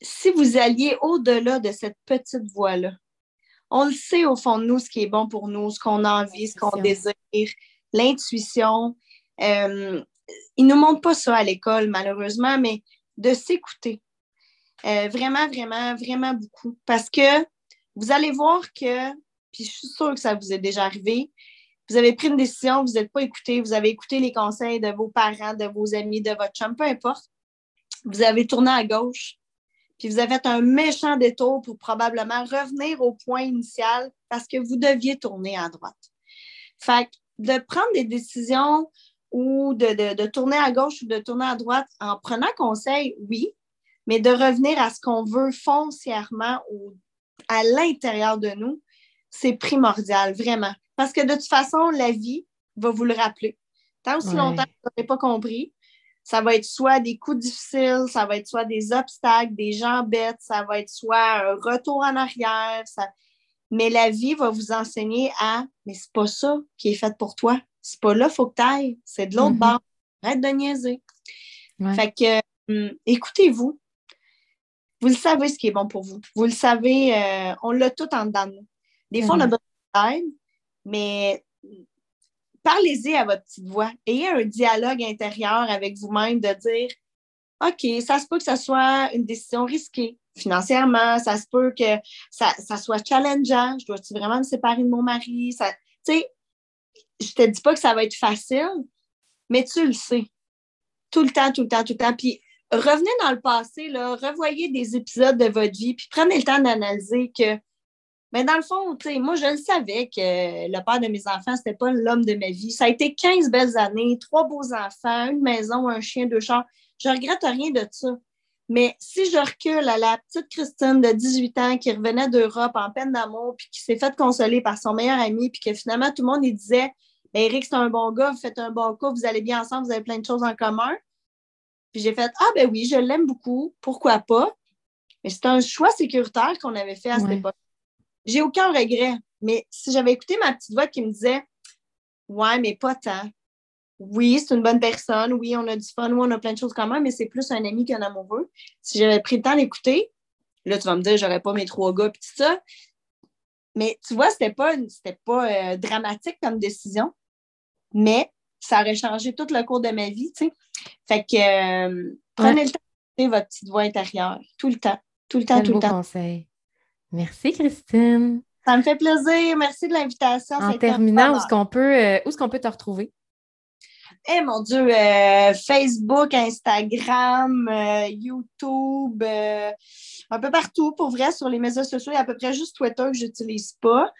si vous alliez au-delà de cette petite voix-là, on le sait au fond de nous ce qui est bon pour nous, ce qu'on a envie, ce qu'on désire, l'intuition. Euh, ils ne nous montrent pas ça à l'école, malheureusement, mais de s'écouter. Euh, vraiment, vraiment, vraiment beaucoup. Parce que vous allez voir que, puis je suis sûre que ça vous est déjà arrivé, vous avez pris une décision, vous n'êtes pas écouté, vous avez écouté les conseils de vos parents, de vos amis, de votre chum, peu importe. Vous avez tourné à gauche, puis vous avez fait un méchant détour pour probablement revenir au point initial parce que vous deviez tourner à droite. Fait de prendre des décisions ou de, tourner à gauche ou de tourner à droite en prenant conseil, oui, mais de revenir à ce qu'on veut foncièrement ou à l'intérieur de nous, c'est primordial, vraiment. Parce que de toute façon, la vie, va vous le rappeler. Tant aussi longtemps que vous n'avez pas compris, ça va être soit des coups difficiles, ça va être soit des obstacles, des gens bêtes, ça va être soit un retour en arrière. Ça... Mais la vie va vous enseigner à mais c'est pas ça qui est fait pour toi. C'est pas là, il faut que tu ailles. C'est de l'autre mm-hmm. bord. Arrête de niaiser. Fait que hum, écoutez-vous. Vous le savez ce qui est bon pour vous. Vous le savez, euh, on l'a tout en dedans de nous. Des fois, on a mm-hmm. besoin d'aide, mais parlez-y à votre petite voix. Ayez un dialogue intérieur avec vous-même de dire OK, ça se peut que ce soit une décision risquée financièrement, ça se peut que ça, soit challengeant. Je dois-tu vraiment me séparer de mon mari? Tu sais, je te dis pas que ça va être facile, mais tu le sais. Tout le temps, tout le temps, tout le temps. Puis revenez dans le passé, là, revoyez des épisodes de votre vie, puis prenez le temps d'analyser que mais dans le fond, moi, je le savais que le père de mes enfants, c'était pas l'homme de ma vie. Ça a été 15 belles années, trois beaux enfants, une maison, un chien, deux chars. Je regrette rien de ça. Mais si je recule à la petite Christine de 18 ans qui revenait d'Europe en peine d'amour, puis qui s'est fait consoler par son meilleur ami, puis que finalement tout le monde lui disait ben, Eric, c'est un bon gars, vous faites un bon coup, vous allez bien ensemble, vous avez plein de choses en commun. Puis j'ai fait Ah, ben oui, je l'aime beaucoup, pourquoi pas? Mais c'est un choix sécuritaire qu'on avait fait à cette époque. J'ai aucun regret. Mais si j'avais écouté ma petite voix qui me disait Ouais, mais pas tant. Oui, c'est une bonne personne. Oui, on a du fun. Oui, on a plein de choses quand même, mais c'est plus un ami qu'un amoureux. Si j'avais pris le temps d'écouter, là, tu vas me dire, j'aurais pas mes trois gars et tout ça. Mais tu vois, c'était pas, c'était pas euh, dramatique comme décision, mais ça aurait changé tout le cours de ma vie, tu sais. Fait que euh, prenez le temps d'écouter votre petite voix intérieure, tout le temps, tout le temps, tout le temps. conseil. Merci, Christine. Ça me fait plaisir. Merci de l'invitation. En terminant, où est-ce qu'on peut, euh, est peut te retrouver? Eh mon Dieu, euh, Facebook, Instagram, euh, YouTube, un peu partout. Pour vrai, sur les médias sociaux, il y a à peu près juste Twitter que je n'utilise pas.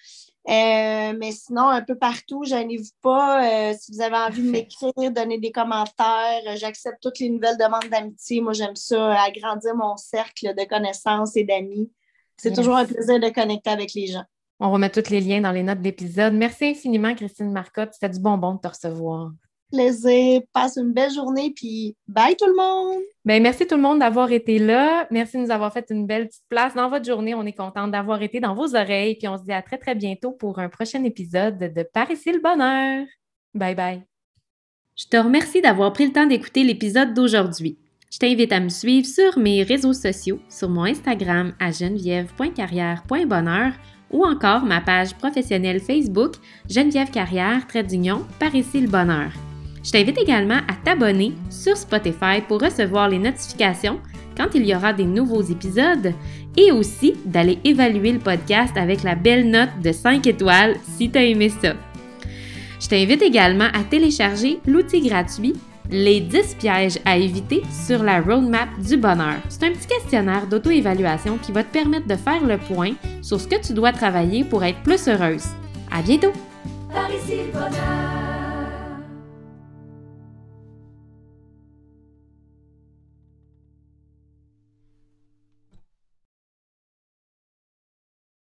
mais sinon, un peu partout, gênez-vous pas. si vous avez envie de m'écrire, donner des commentaires, j'accepte toutes les nouvelles demandes d'amitié. Moi, j'aime ça, agrandir mon cercle de connaissances et d'amis. C'est toujours un plaisir de connecter avec les gens. On remet tous les liens dans les notes d'épisode. Merci infiniment, Christine Marcotte. C'était du bonbon de te recevoir. Plaisir. Passe une belle journée, puis bye tout le monde. Bien, merci tout le monde d'avoir été là. Merci de nous avoir fait une belle petite place dans votre journée. On est contente d'avoir été dans vos oreilles. Puis on se dit à très, très bientôt pour un prochain épisode de Par ici le bonheur. Bye bye. Je te remercie d'avoir pris le temps d'écouter l'épisode d'aujourd'hui. Je t'invite à me suivre sur mes réseaux sociaux, sur mon Instagram à geneviève.carrière.bonheur ou encore ma page professionnelle Facebook Geneviève Carrière, trait d'union, par ici le bonheur. Je t'invite également à t'abonner sur Spotify pour recevoir les notifications quand il y aura des nouveaux épisodes et aussi d'aller évaluer le podcast avec la belle note de 5 étoiles si tu aimé ça. Je t'invite également à télécharger l'outil gratuit les 10 pièges à éviter sur la roadmap du bonheur. C'est un petit questionnaire d'auto-évaluation qui va te permettre de faire le point sur ce que tu dois travailler pour être plus heureuse. À bientôt! Par ici le bonheur.